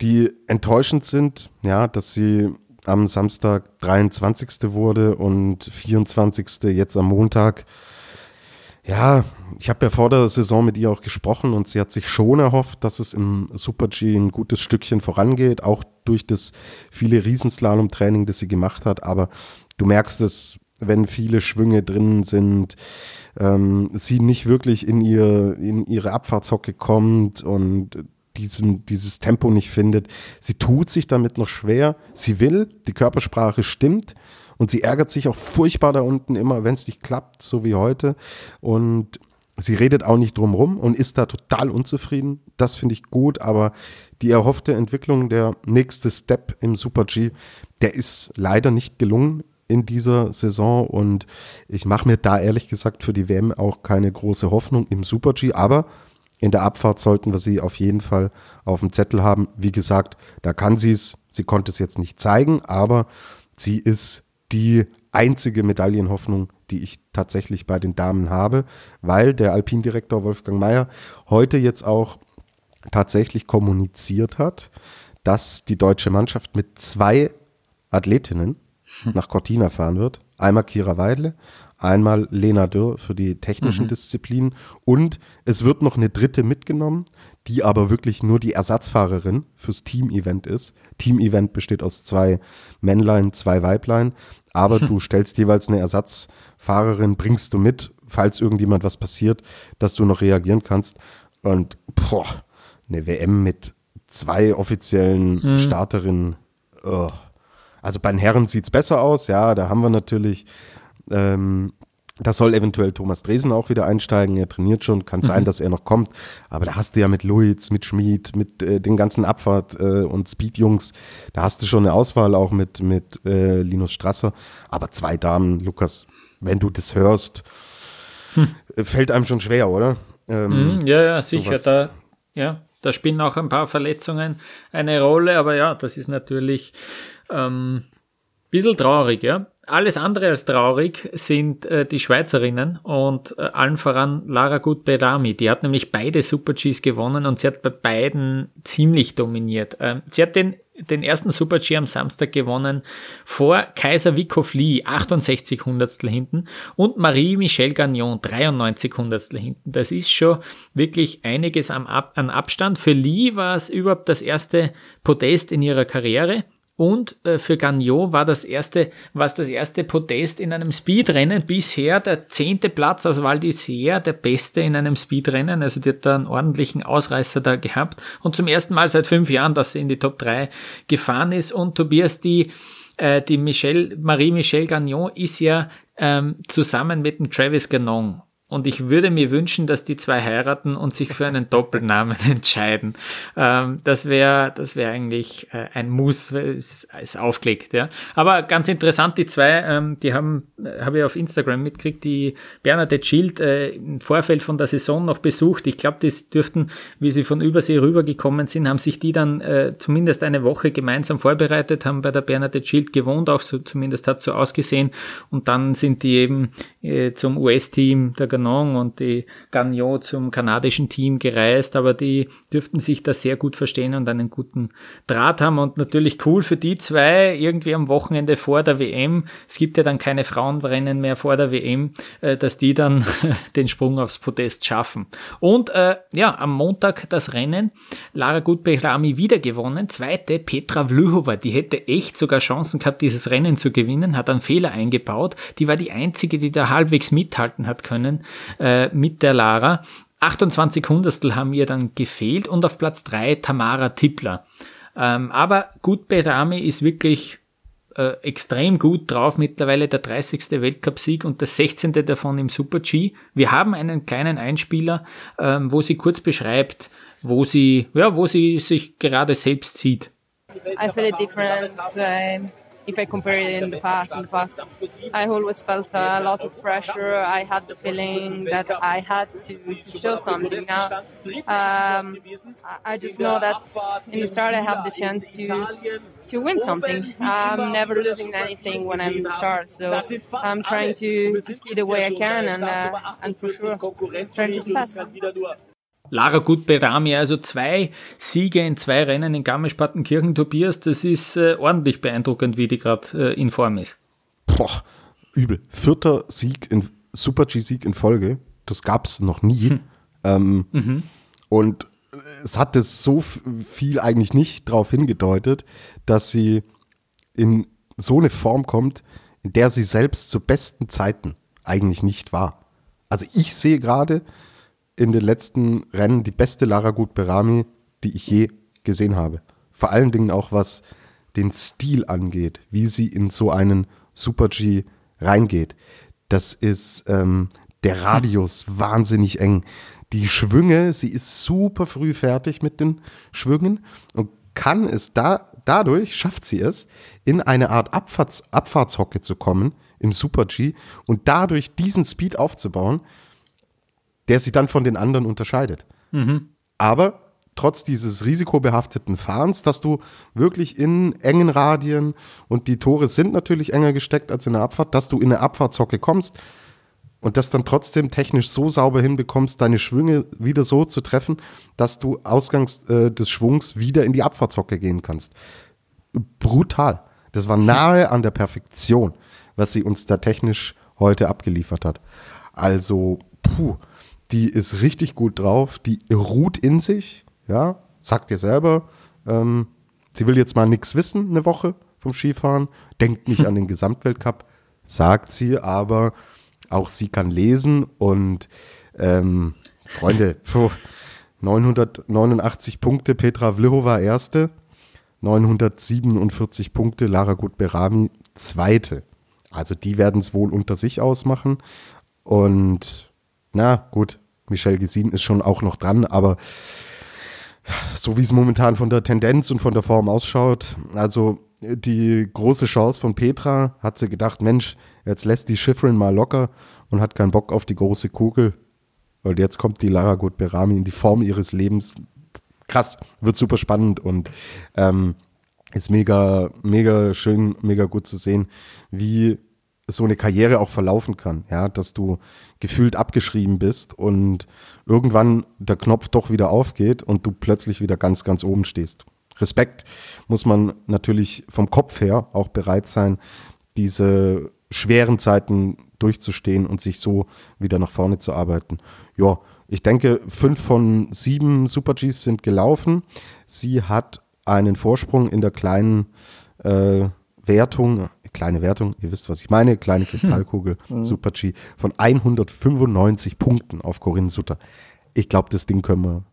die enttäuschend sind, ja, dass sie am Samstag 23. wurde und 24. jetzt am Montag. Ja, ich habe ja vor der Saison mit ihr auch gesprochen und sie hat sich schon erhofft, dass es im Super G ein gutes Stückchen vorangeht, auch durch das viele Riesenslalom-Training, das sie gemacht hat. Aber du merkst es, wenn viele Schwünge drin sind, ähm, sie nicht wirklich in, ihr, in ihre Abfahrtshocke kommt und diesen, dieses Tempo nicht findet. Sie tut sich damit noch schwer. Sie will, die Körpersprache stimmt und sie ärgert sich auch furchtbar da unten immer, wenn es nicht klappt, so wie heute. Und sie redet auch nicht drumrum und ist da total unzufrieden. Das finde ich gut, aber die erhoffte Entwicklung, der nächste Step im Super G, der ist leider nicht gelungen in dieser Saison und ich mache mir da ehrlich gesagt für die WM auch keine große Hoffnung im Super G, aber in der Abfahrt sollten wir sie auf jeden Fall auf dem Zettel haben. Wie gesagt, da kann sie es, sie konnte es jetzt nicht zeigen, aber sie ist die einzige Medaillenhoffnung, die ich tatsächlich bei den Damen habe, weil der Alpindirektor Wolfgang Mayer heute jetzt auch tatsächlich kommuniziert hat, dass die deutsche Mannschaft mit zwei Athletinnen nach Cortina fahren wird. Einmal Kira Weidle, einmal Lena Dürr für die technischen mhm. Disziplinen und es wird noch eine dritte mitgenommen, die aber wirklich nur die Ersatzfahrerin fürs Team-Event ist. Team-Event besteht aus zwei Männlein, zwei Weiblein, aber hm. du stellst jeweils eine Ersatzfahrerin, bringst du mit, falls irgendjemand was passiert, dass du noch reagieren kannst. Und boah, eine WM mit zwei offiziellen hm. Starterinnen. Oh. Also bei den Herren sieht es besser aus, ja, da haben wir natürlich ähm, da soll eventuell Thomas Dresen auch wieder einsteigen. Er trainiert schon, kann sein, mhm. dass er noch kommt. Aber da hast du ja mit Luiz, mit Schmid, mit äh, den ganzen Abfahrt- äh, und Speed-Jungs, da hast du schon eine Auswahl auch mit, mit äh, Linus Strasser. Aber zwei Damen, Lukas, wenn du das hörst, hm. fällt einem schon schwer, oder? Ähm, mhm, ja, ja, sicher. Da, ja, da spielen auch ein paar Verletzungen eine Rolle. Aber ja, das ist natürlich ähm, ein bisschen traurig, ja. Alles andere als traurig sind äh, die Schweizerinnen und äh, allen voran Lara Gut-Berami. Die hat nämlich beide Super-Gs gewonnen und sie hat bei beiden ziemlich dominiert. Ähm, sie hat den, den ersten Super-G am Samstag gewonnen vor Kaiser Wikow Lee, 68 Hundertstel hinten und Marie-Michelle Gagnon, 93 Hundertstel hinten. Das ist schon wirklich einiges am an Abstand. Für Lee war es überhaupt das erste Podest in ihrer Karriere. Und äh, für Gagnon war das erste, was das erste Podest in einem Speedrennen bisher der zehnte Platz aus Val d'Isère, der beste in einem Speedrennen. Also die hat da einen ordentlichen Ausreißer da gehabt. Und zum ersten Mal seit fünf Jahren, dass sie in die Top 3 gefahren ist. Und Tobias, die, äh, die Michelle, Marie-Michelle Gagnon ist ja ähm, zusammen mit dem Travis Ganon und ich würde mir wünschen, dass die zwei heiraten und sich für einen Doppelnamen entscheiden. Ähm, das wäre das wäre eigentlich äh, ein Muss, es ist aufgelegt. Ja. Aber ganz interessant, die zwei, ähm, die haben, äh, habe ich auf Instagram mitgekriegt, die Bernadette Schild äh, im Vorfeld von der Saison noch besucht. Ich glaube, das dürften, wie sie von Übersee rübergekommen sind, haben sich die dann äh, zumindest eine Woche gemeinsam vorbereitet, haben bei der Bernadette Schild gewohnt, auch so zumindest hat so ausgesehen. Und dann sind die eben äh, zum US-Team der Tournon und die Gagnon zum kanadischen Team gereist, aber die dürften sich da sehr gut verstehen und einen guten Draht haben und natürlich cool für die zwei irgendwie am Wochenende vor der WM. Es gibt ja dann keine Frauenrennen mehr vor der WM, äh, dass die dann den Sprung aufs Podest schaffen. Und äh, ja, am Montag das Rennen. Lara Gutbehrami wieder gewonnen. Zweite Petra Vlhova, die hätte echt sogar Chancen gehabt, dieses Rennen zu gewinnen, hat einen Fehler eingebaut. Die war die einzige, die da halbwegs mithalten hat können äh, mit der Lara. 28 Hundertstel haben ihr dann gefehlt und auf Platz 3 Tamara Tippler. Ähm, aber Gut Berami ist wirklich äh, extrem gut drauf, mittlerweile der 30. Weltcupsieg und der 16. davon im Super-G. Wir haben einen kleinen Einspieler, ähm, wo sie kurz beschreibt, wo sie, ja, wo sie sich gerade selbst sieht. I feel it different. Uh, if I compare it in the past, in the past, I always felt a lot of pressure. I had the feeling that I had to, to show something. Now, um, I just know that in the start I have the chance to to win something. I'm never losing anything when I'm in the start, so I'm trying to, to the way I can and uh, and for sure trying to fast. Lara Gutberami, also zwei Siege in zwei Rennen in Garmisch-Partenkirchen, Tobias, das ist äh, ordentlich beeindruckend, wie die gerade äh, in Form ist. Boah, übel. Vierter Sieg in Super-G-Sieg in Folge, das gab es noch nie. Hm. Ähm, mhm. Und es hat es so viel eigentlich nicht darauf hingedeutet, dass sie in so eine Form kommt, in der sie selbst zu besten Zeiten eigentlich nicht war. Also ich sehe gerade, in den letzten Rennen die beste Lara Gut-Berami, die ich je gesehen habe. Vor allen Dingen auch was den Stil angeht, wie sie in so einen Super-G reingeht. Das ist ähm, der Radius wahnsinnig eng. Die Schwünge, sie ist super früh fertig mit den Schwüngen und kann es da, dadurch schafft sie es, in eine Art Abfahrts, Abfahrtshocke zu kommen im Super-G und dadurch diesen Speed aufzubauen, der sich dann von den anderen unterscheidet. Mhm. Aber trotz dieses risikobehafteten Fahrens, dass du wirklich in engen Radien und die Tore sind natürlich enger gesteckt als in der Abfahrt, dass du in eine Abfahrtshocke kommst und das dann trotzdem technisch so sauber hinbekommst, deine Schwünge wieder so zu treffen, dass du ausgangs äh, des Schwungs wieder in die Abfahrtshocke gehen kannst. Brutal. Das war nahe an der Perfektion, was sie uns da technisch heute abgeliefert hat. Also, puh die ist richtig gut drauf, die ruht in sich, ja, sagt ihr selber, ähm, sie will jetzt mal nichts wissen, eine Woche vom Skifahren, denkt nicht an den Gesamtweltcup, sagt sie, aber auch sie kann lesen und ähm, Freunde, puh, 989 Punkte, Petra Vlhova erste, 947 Punkte, Lara Gutberami zweite. Also die werden es wohl unter sich ausmachen und na gut, Michel Gesin ist schon auch noch dran, aber so wie es momentan von der Tendenz und von der Form ausschaut, also die große Chance von Petra, hat sie gedacht, Mensch, jetzt lässt die Schifrin mal locker und hat keinen Bock auf die große Kugel. Und jetzt kommt die Lara Gut-Berami in die Form ihres Lebens. Krass, wird super spannend und ähm, ist mega, mega schön, mega gut zu sehen, wie so eine Karriere auch verlaufen kann, ja, dass du gefühlt abgeschrieben bist und irgendwann der Knopf doch wieder aufgeht und du plötzlich wieder ganz, ganz oben stehst. Respekt muss man natürlich vom Kopf her auch bereit sein, diese schweren Zeiten durchzustehen und sich so wieder nach vorne zu arbeiten. Ja, ich denke, fünf von sieben Super Gs sind gelaufen. Sie hat einen Vorsprung in der kleinen äh, Wertung kleine Wertung, ihr wisst, was ich meine, kleine Kristallkugel, hm. Super G, von 195 Punkten auf Corinne Sutter. Ich glaube, das Ding können wir,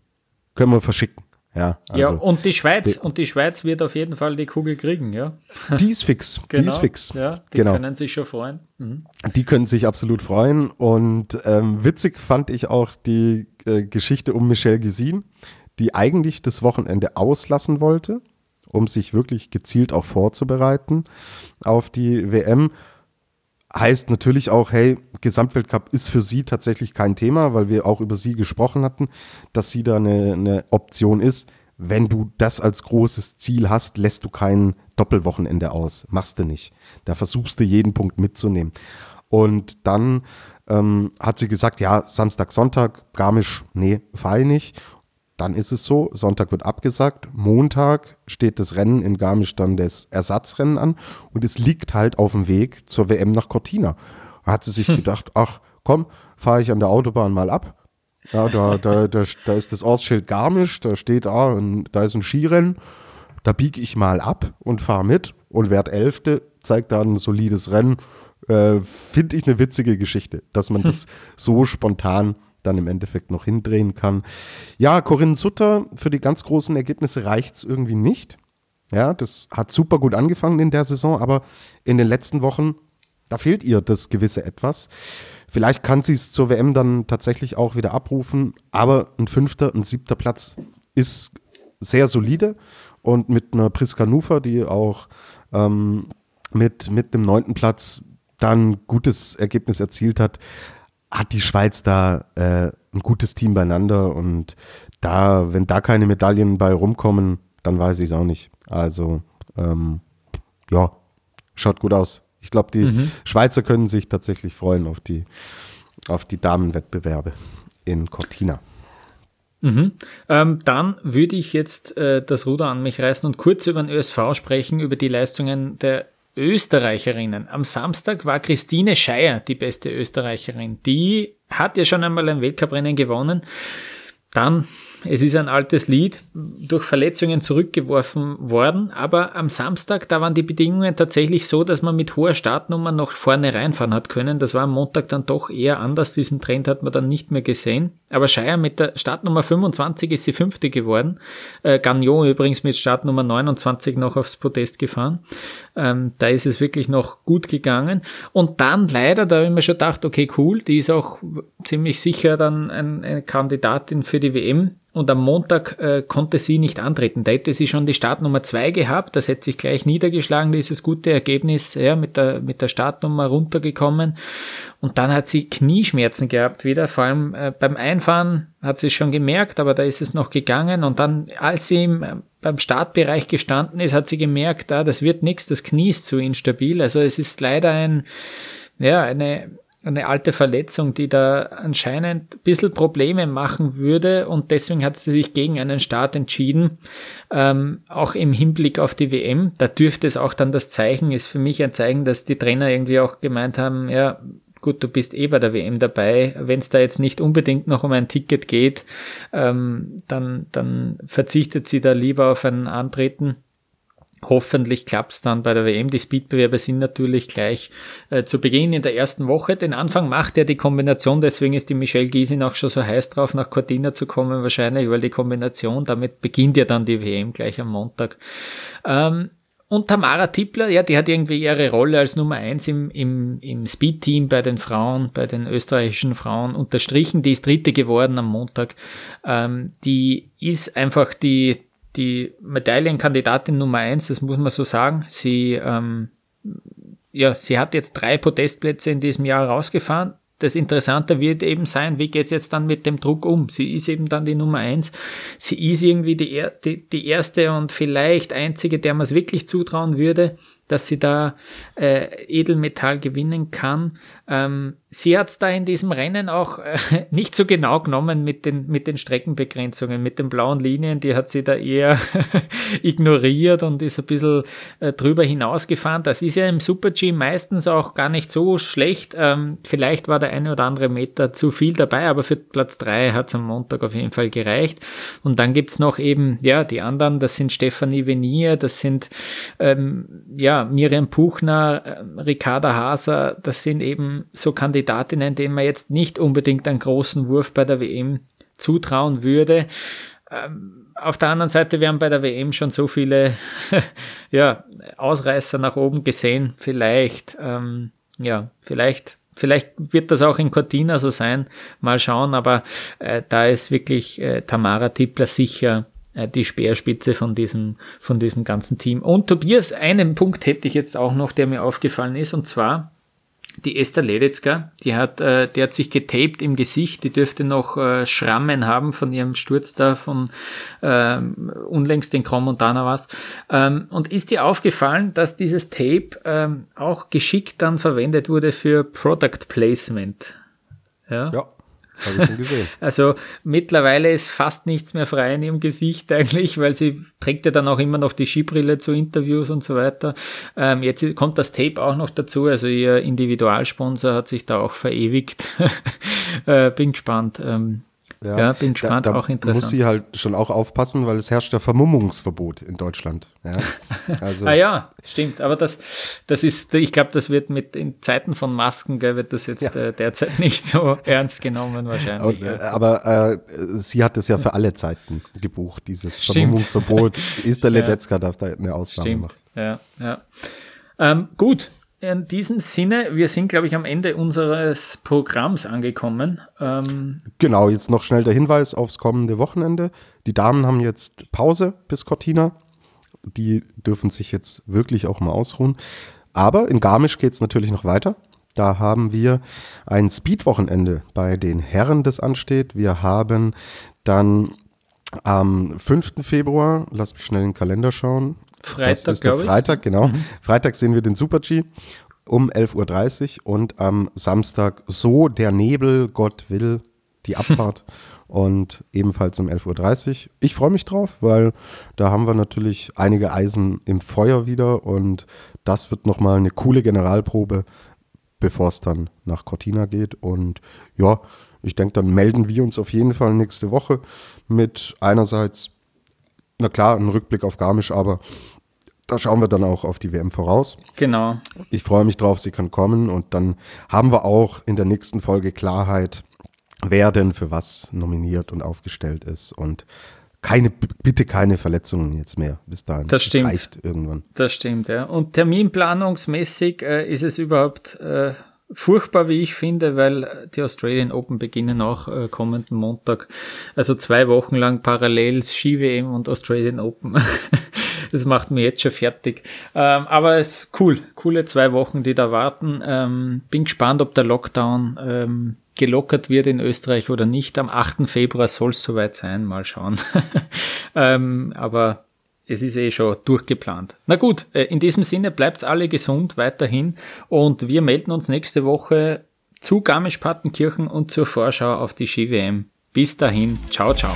können wir verschicken. Ja, also, ja, und die Schweiz, und die Schweiz wird auf jeden Fall die Kugel kriegen, ja. Die ist fix, genau, die ist fix. Ja, die genau. können sich schon freuen. Mhm. Die können sich absolut freuen. Und ähm, witzig fand ich auch die äh, Geschichte um Michelle Gesin, die eigentlich das Wochenende auslassen wollte um sich wirklich gezielt auch vorzubereiten auf die WM. Heißt natürlich auch, hey, Gesamtweltcup ist für sie tatsächlich kein Thema, weil wir auch über sie gesprochen hatten, dass sie da eine, eine Option ist. Wenn du das als großes Ziel hast, lässt du kein Doppelwochenende aus. Machst du nicht. Da versuchst du jeden Punkt mitzunehmen. Und dann ähm, hat sie gesagt, ja, Samstag, Sonntag, Garmisch, nee, ich nicht. Dann ist es so, Sonntag wird abgesagt, Montag steht das Rennen in Garmisch dann das Ersatzrennen an und es liegt halt auf dem Weg zur WM nach Cortina. Da hat sie sich hm. gedacht, ach komm, fahre ich an der Autobahn mal ab. Ja, da, da, da, da ist das Ortsschild Garmisch, da steht, ah, da ist ein Skirennen, da biege ich mal ab und fahre mit und werde Elfte, zeigt da ein solides Rennen. Äh, Finde ich eine witzige Geschichte, dass man das so spontan dann im Endeffekt noch hindrehen kann. Ja, Corinne Sutter, für die ganz großen Ergebnisse reicht es irgendwie nicht. Ja, das hat super gut angefangen in der Saison, aber in den letzten Wochen, da fehlt ihr das gewisse Etwas. Vielleicht kann sie es zur WM dann tatsächlich auch wieder abrufen, aber ein fünfter, ein siebter Platz ist sehr solide und mit einer Priska Nufer, die auch ähm, mit, mit einem neunten Platz dann gutes Ergebnis erzielt hat, hat die Schweiz da äh, ein gutes Team beieinander und da, wenn da keine Medaillen bei rumkommen, dann weiß ich es auch nicht. Also, ähm, ja, schaut gut aus. Ich glaube, die mhm. Schweizer können sich tatsächlich freuen auf die, auf die Damenwettbewerbe in Cortina. Mhm. Ähm, dann würde ich jetzt äh, das Ruder an mich reißen und kurz über den ÖSV sprechen, über die Leistungen der Österreicherinnen. Am Samstag war Christine Scheier die beste Österreicherin. Die hat ja schon einmal ein Weltcuprennen gewonnen. Dann es ist ein altes Lied, durch Verletzungen zurückgeworfen worden, aber am Samstag, da waren die Bedingungen tatsächlich so, dass man mit hoher Startnummer noch vorne reinfahren hat können. Das war am Montag dann doch eher anders. Diesen Trend hat man dann nicht mehr gesehen. Aber Scheier mit der Startnummer 25 ist sie fünfte geworden. Äh, Gagnon übrigens mit Startnummer 29 noch aufs Podest gefahren. Ähm, da ist es wirklich noch gut gegangen. Und dann leider, da habe ich mir schon gedacht, okay, cool, die ist auch ziemlich sicher dann ein, eine Kandidatin für die WM und am Montag äh, konnte sie nicht antreten. Da hätte sie schon die Startnummer zwei gehabt, das hätte sich gleich niedergeschlagen, dieses gute Ergebnis, ja, mit der, mit der Startnummer runtergekommen. Und dann hat sie Knieschmerzen gehabt wieder, vor allem äh, beim Einfahren hat sie es schon gemerkt, aber da ist es noch gegangen. Und dann, als sie im, beim Startbereich gestanden ist, hat sie gemerkt, ah, das wird nichts, das Knie ist zu instabil. Also es ist leider ein, ja, eine, eine alte Verletzung, die da anscheinend ein bisschen Probleme machen würde und deswegen hat sie sich gegen einen Start entschieden, ähm, auch im Hinblick auf die WM. Da dürfte es auch dann das Zeichen, ist für mich ein Zeichen, dass die Trainer irgendwie auch gemeint haben, ja, gut, du bist eh bei der WM dabei. Wenn es da jetzt nicht unbedingt noch um ein Ticket geht, ähm, dann, dann verzichtet sie da lieber auf ein Antreten Hoffentlich klappt's dann bei der WM. Die Speedbewerbe sind natürlich gleich äh, zu Beginn in der ersten Woche. Den Anfang macht ja die Kombination, deswegen ist die Michelle Giesin auch schon so heiß drauf, nach Cortina zu kommen wahrscheinlich, weil die Kombination, damit beginnt ja dann die WM gleich am Montag. Ähm, und Tamara Tippler, ja, die hat irgendwie ihre Rolle als Nummer eins im, im, im Speed-Team bei den Frauen, bei den österreichischen Frauen unterstrichen. Die ist dritte geworden am Montag. Ähm, die ist einfach die, die Medaillenkandidatin Nummer eins, das muss man so sagen. Sie, ähm, ja, sie hat jetzt drei Podestplätze in diesem Jahr rausgefahren. Das Interessante wird eben sein, wie geht's jetzt dann mit dem Druck um? Sie ist eben dann die Nummer eins. Sie ist irgendwie die, die, die erste und vielleicht einzige, der man es wirklich zutrauen würde, dass sie da äh, Edelmetall gewinnen kann. Ähm, sie hat es da in diesem Rennen auch äh, nicht so genau genommen mit den, mit den Streckenbegrenzungen, mit den blauen Linien, die hat sie da eher ignoriert und ist ein bisschen äh, drüber hinausgefahren. Das ist ja im Super-G meistens auch gar nicht so schlecht. Ähm, vielleicht war der eine oder andere Meter zu viel dabei, aber für Platz drei hat es am Montag auf jeden Fall gereicht. Und dann gibt's noch eben, ja, die anderen, das sind Stefanie Venier, das sind ähm, ja Miriam Puchner, äh, Ricarda Haser, das sind eben so Kandidatinnen, denen man jetzt nicht unbedingt einen großen Wurf bei der WM zutrauen würde. Ähm, auf der anderen Seite, wir haben bei der WM schon so viele ja, Ausreißer nach oben gesehen. Vielleicht, ähm, ja, vielleicht, vielleicht wird das auch in Cortina so sein. Mal schauen, aber äh, da ist wirklich äh, Tamara Tippler sicher äh, die Speerspitze von diesem, von diesem ganzen Team. Und Tobias, einen Punkt hätte ich jetzt auch noch, der mir aufgefallen ist, und zwar die Esther Ledetzka, die hat, äh, die hat sich getaped im Gesicht, die dürfte noch äh, Schrammen haben von ihrem Sturz da von äh, unlängst in Crom Montana was. Ähm, und ist dir aufgefallen, dass dieses Tape ähm, auch geschickt dann verwendet wurde für Product Placement? Ja. ja. Habe ich schon gesehen. Also mittlerweile ist fast nichts mehr frei in ihrem Gesicht eigentlich, weil sie trägt ja dann auch immer noch die Skibrille zu Interviews und so weiter. Ähm, jetzt kommt das Tape auch noch dazu, also ihr Individualsponsor hat sich da auch verewigt. äh, bin gespannt. Ähm, ja, ja, bin gespannt, da, da auch interessant. muss sie halt schon auch aufpassen, weil es herrscht ja Vermummungsverbot in Deutschland. Ja, also. ah ja, stimmt. Aber das, das ist, ich glaube, das wird mit in Zeiten von Masken, gell, wird das jetzt ja. äh, derzeit nicht so ernst genommen wahrscheinlich. Und, äh, aber äh, sie hat es ja für alle Zeiten gebucht, dieses stimmt. Vermummungsverbot. Ist der Ledetzka darf da eine Ausnahme stimmt. machen. Ja, ja. Ähm, gut, in diesem Sinne, wir sind, glaube ich, am Ende unseres Programms angekommen. Ähm genau, jetzt noch schnell der Hinweis aufs kommende Wochenende. Die Damen haben jetzt Pause bis Cortina. Die dürfen sich jetzt wirklich auch mal ausruhen. Aber in Garmisch geht es natürlich noch weiter. Da haben wir ein Speed-Wochenende bei den Herren, das ansteht. Wir haben dann am 5. Februar, lass mich schnell in den Kalender schauen, Freitag, das ist der Freitag, genau. Mhm. Freitag sehen wir den Super G um 11.30 Uhr und am Samstag so der Nebel, Gott will, die Abfahrt und ebenfalls um 11.30 Uhr. Ich freue mich drauf, weil da haben wir natürlich einige Eisen im Feuer wieder und das wird nochmal eine coole Generalprobe, bevor es dann nach Cortina geht und ja, ich denke, dann melden wir uns auf jeden Fall nächste Woche mit einerseits na klar, ein Rückblick auf Garmisch, aber da schauen wir dann auch auf die WM voraus. Genau. Ich freue mich drauf, sie kann kommen und dann haben wir auch in der nächsten Folge Klarheit, wer denn für was nominiert und aufgestellt ist und keine, bitte keine Verletzungen jetzt mehr bis dahin. Das stimmt. Das reicht irgendwann. Das stimmt, ja. Und terminplanungsmäßig äh, ist es überhaupt äh, furchtbar, wie ich finde, weil die Australian Open beginnen auch äh, kommenden Montag. Also zwei Wochen lang parallel Ski-WM und Australian Open. das macht mir jetzt schon fertig. Ähm, aber es ist cool. Coole zwei Wochen, die da warten. Ähm, bin gespannt, ob der Lockdown ähm, gelockert wird in Österreich oder nicht. Am 8. Februar soll es soweit sein. Mal schauen. ähm, aber es ist eh schon durchgeplant. Na gut, äh, in diesem Sinne bleibt alle gesund weiterhin und wir melden uns nächste Woche zu Garmisch-Partenkirchen und zur Vorschau auf die Ski-WM. Bis dahin, ciao, ciao.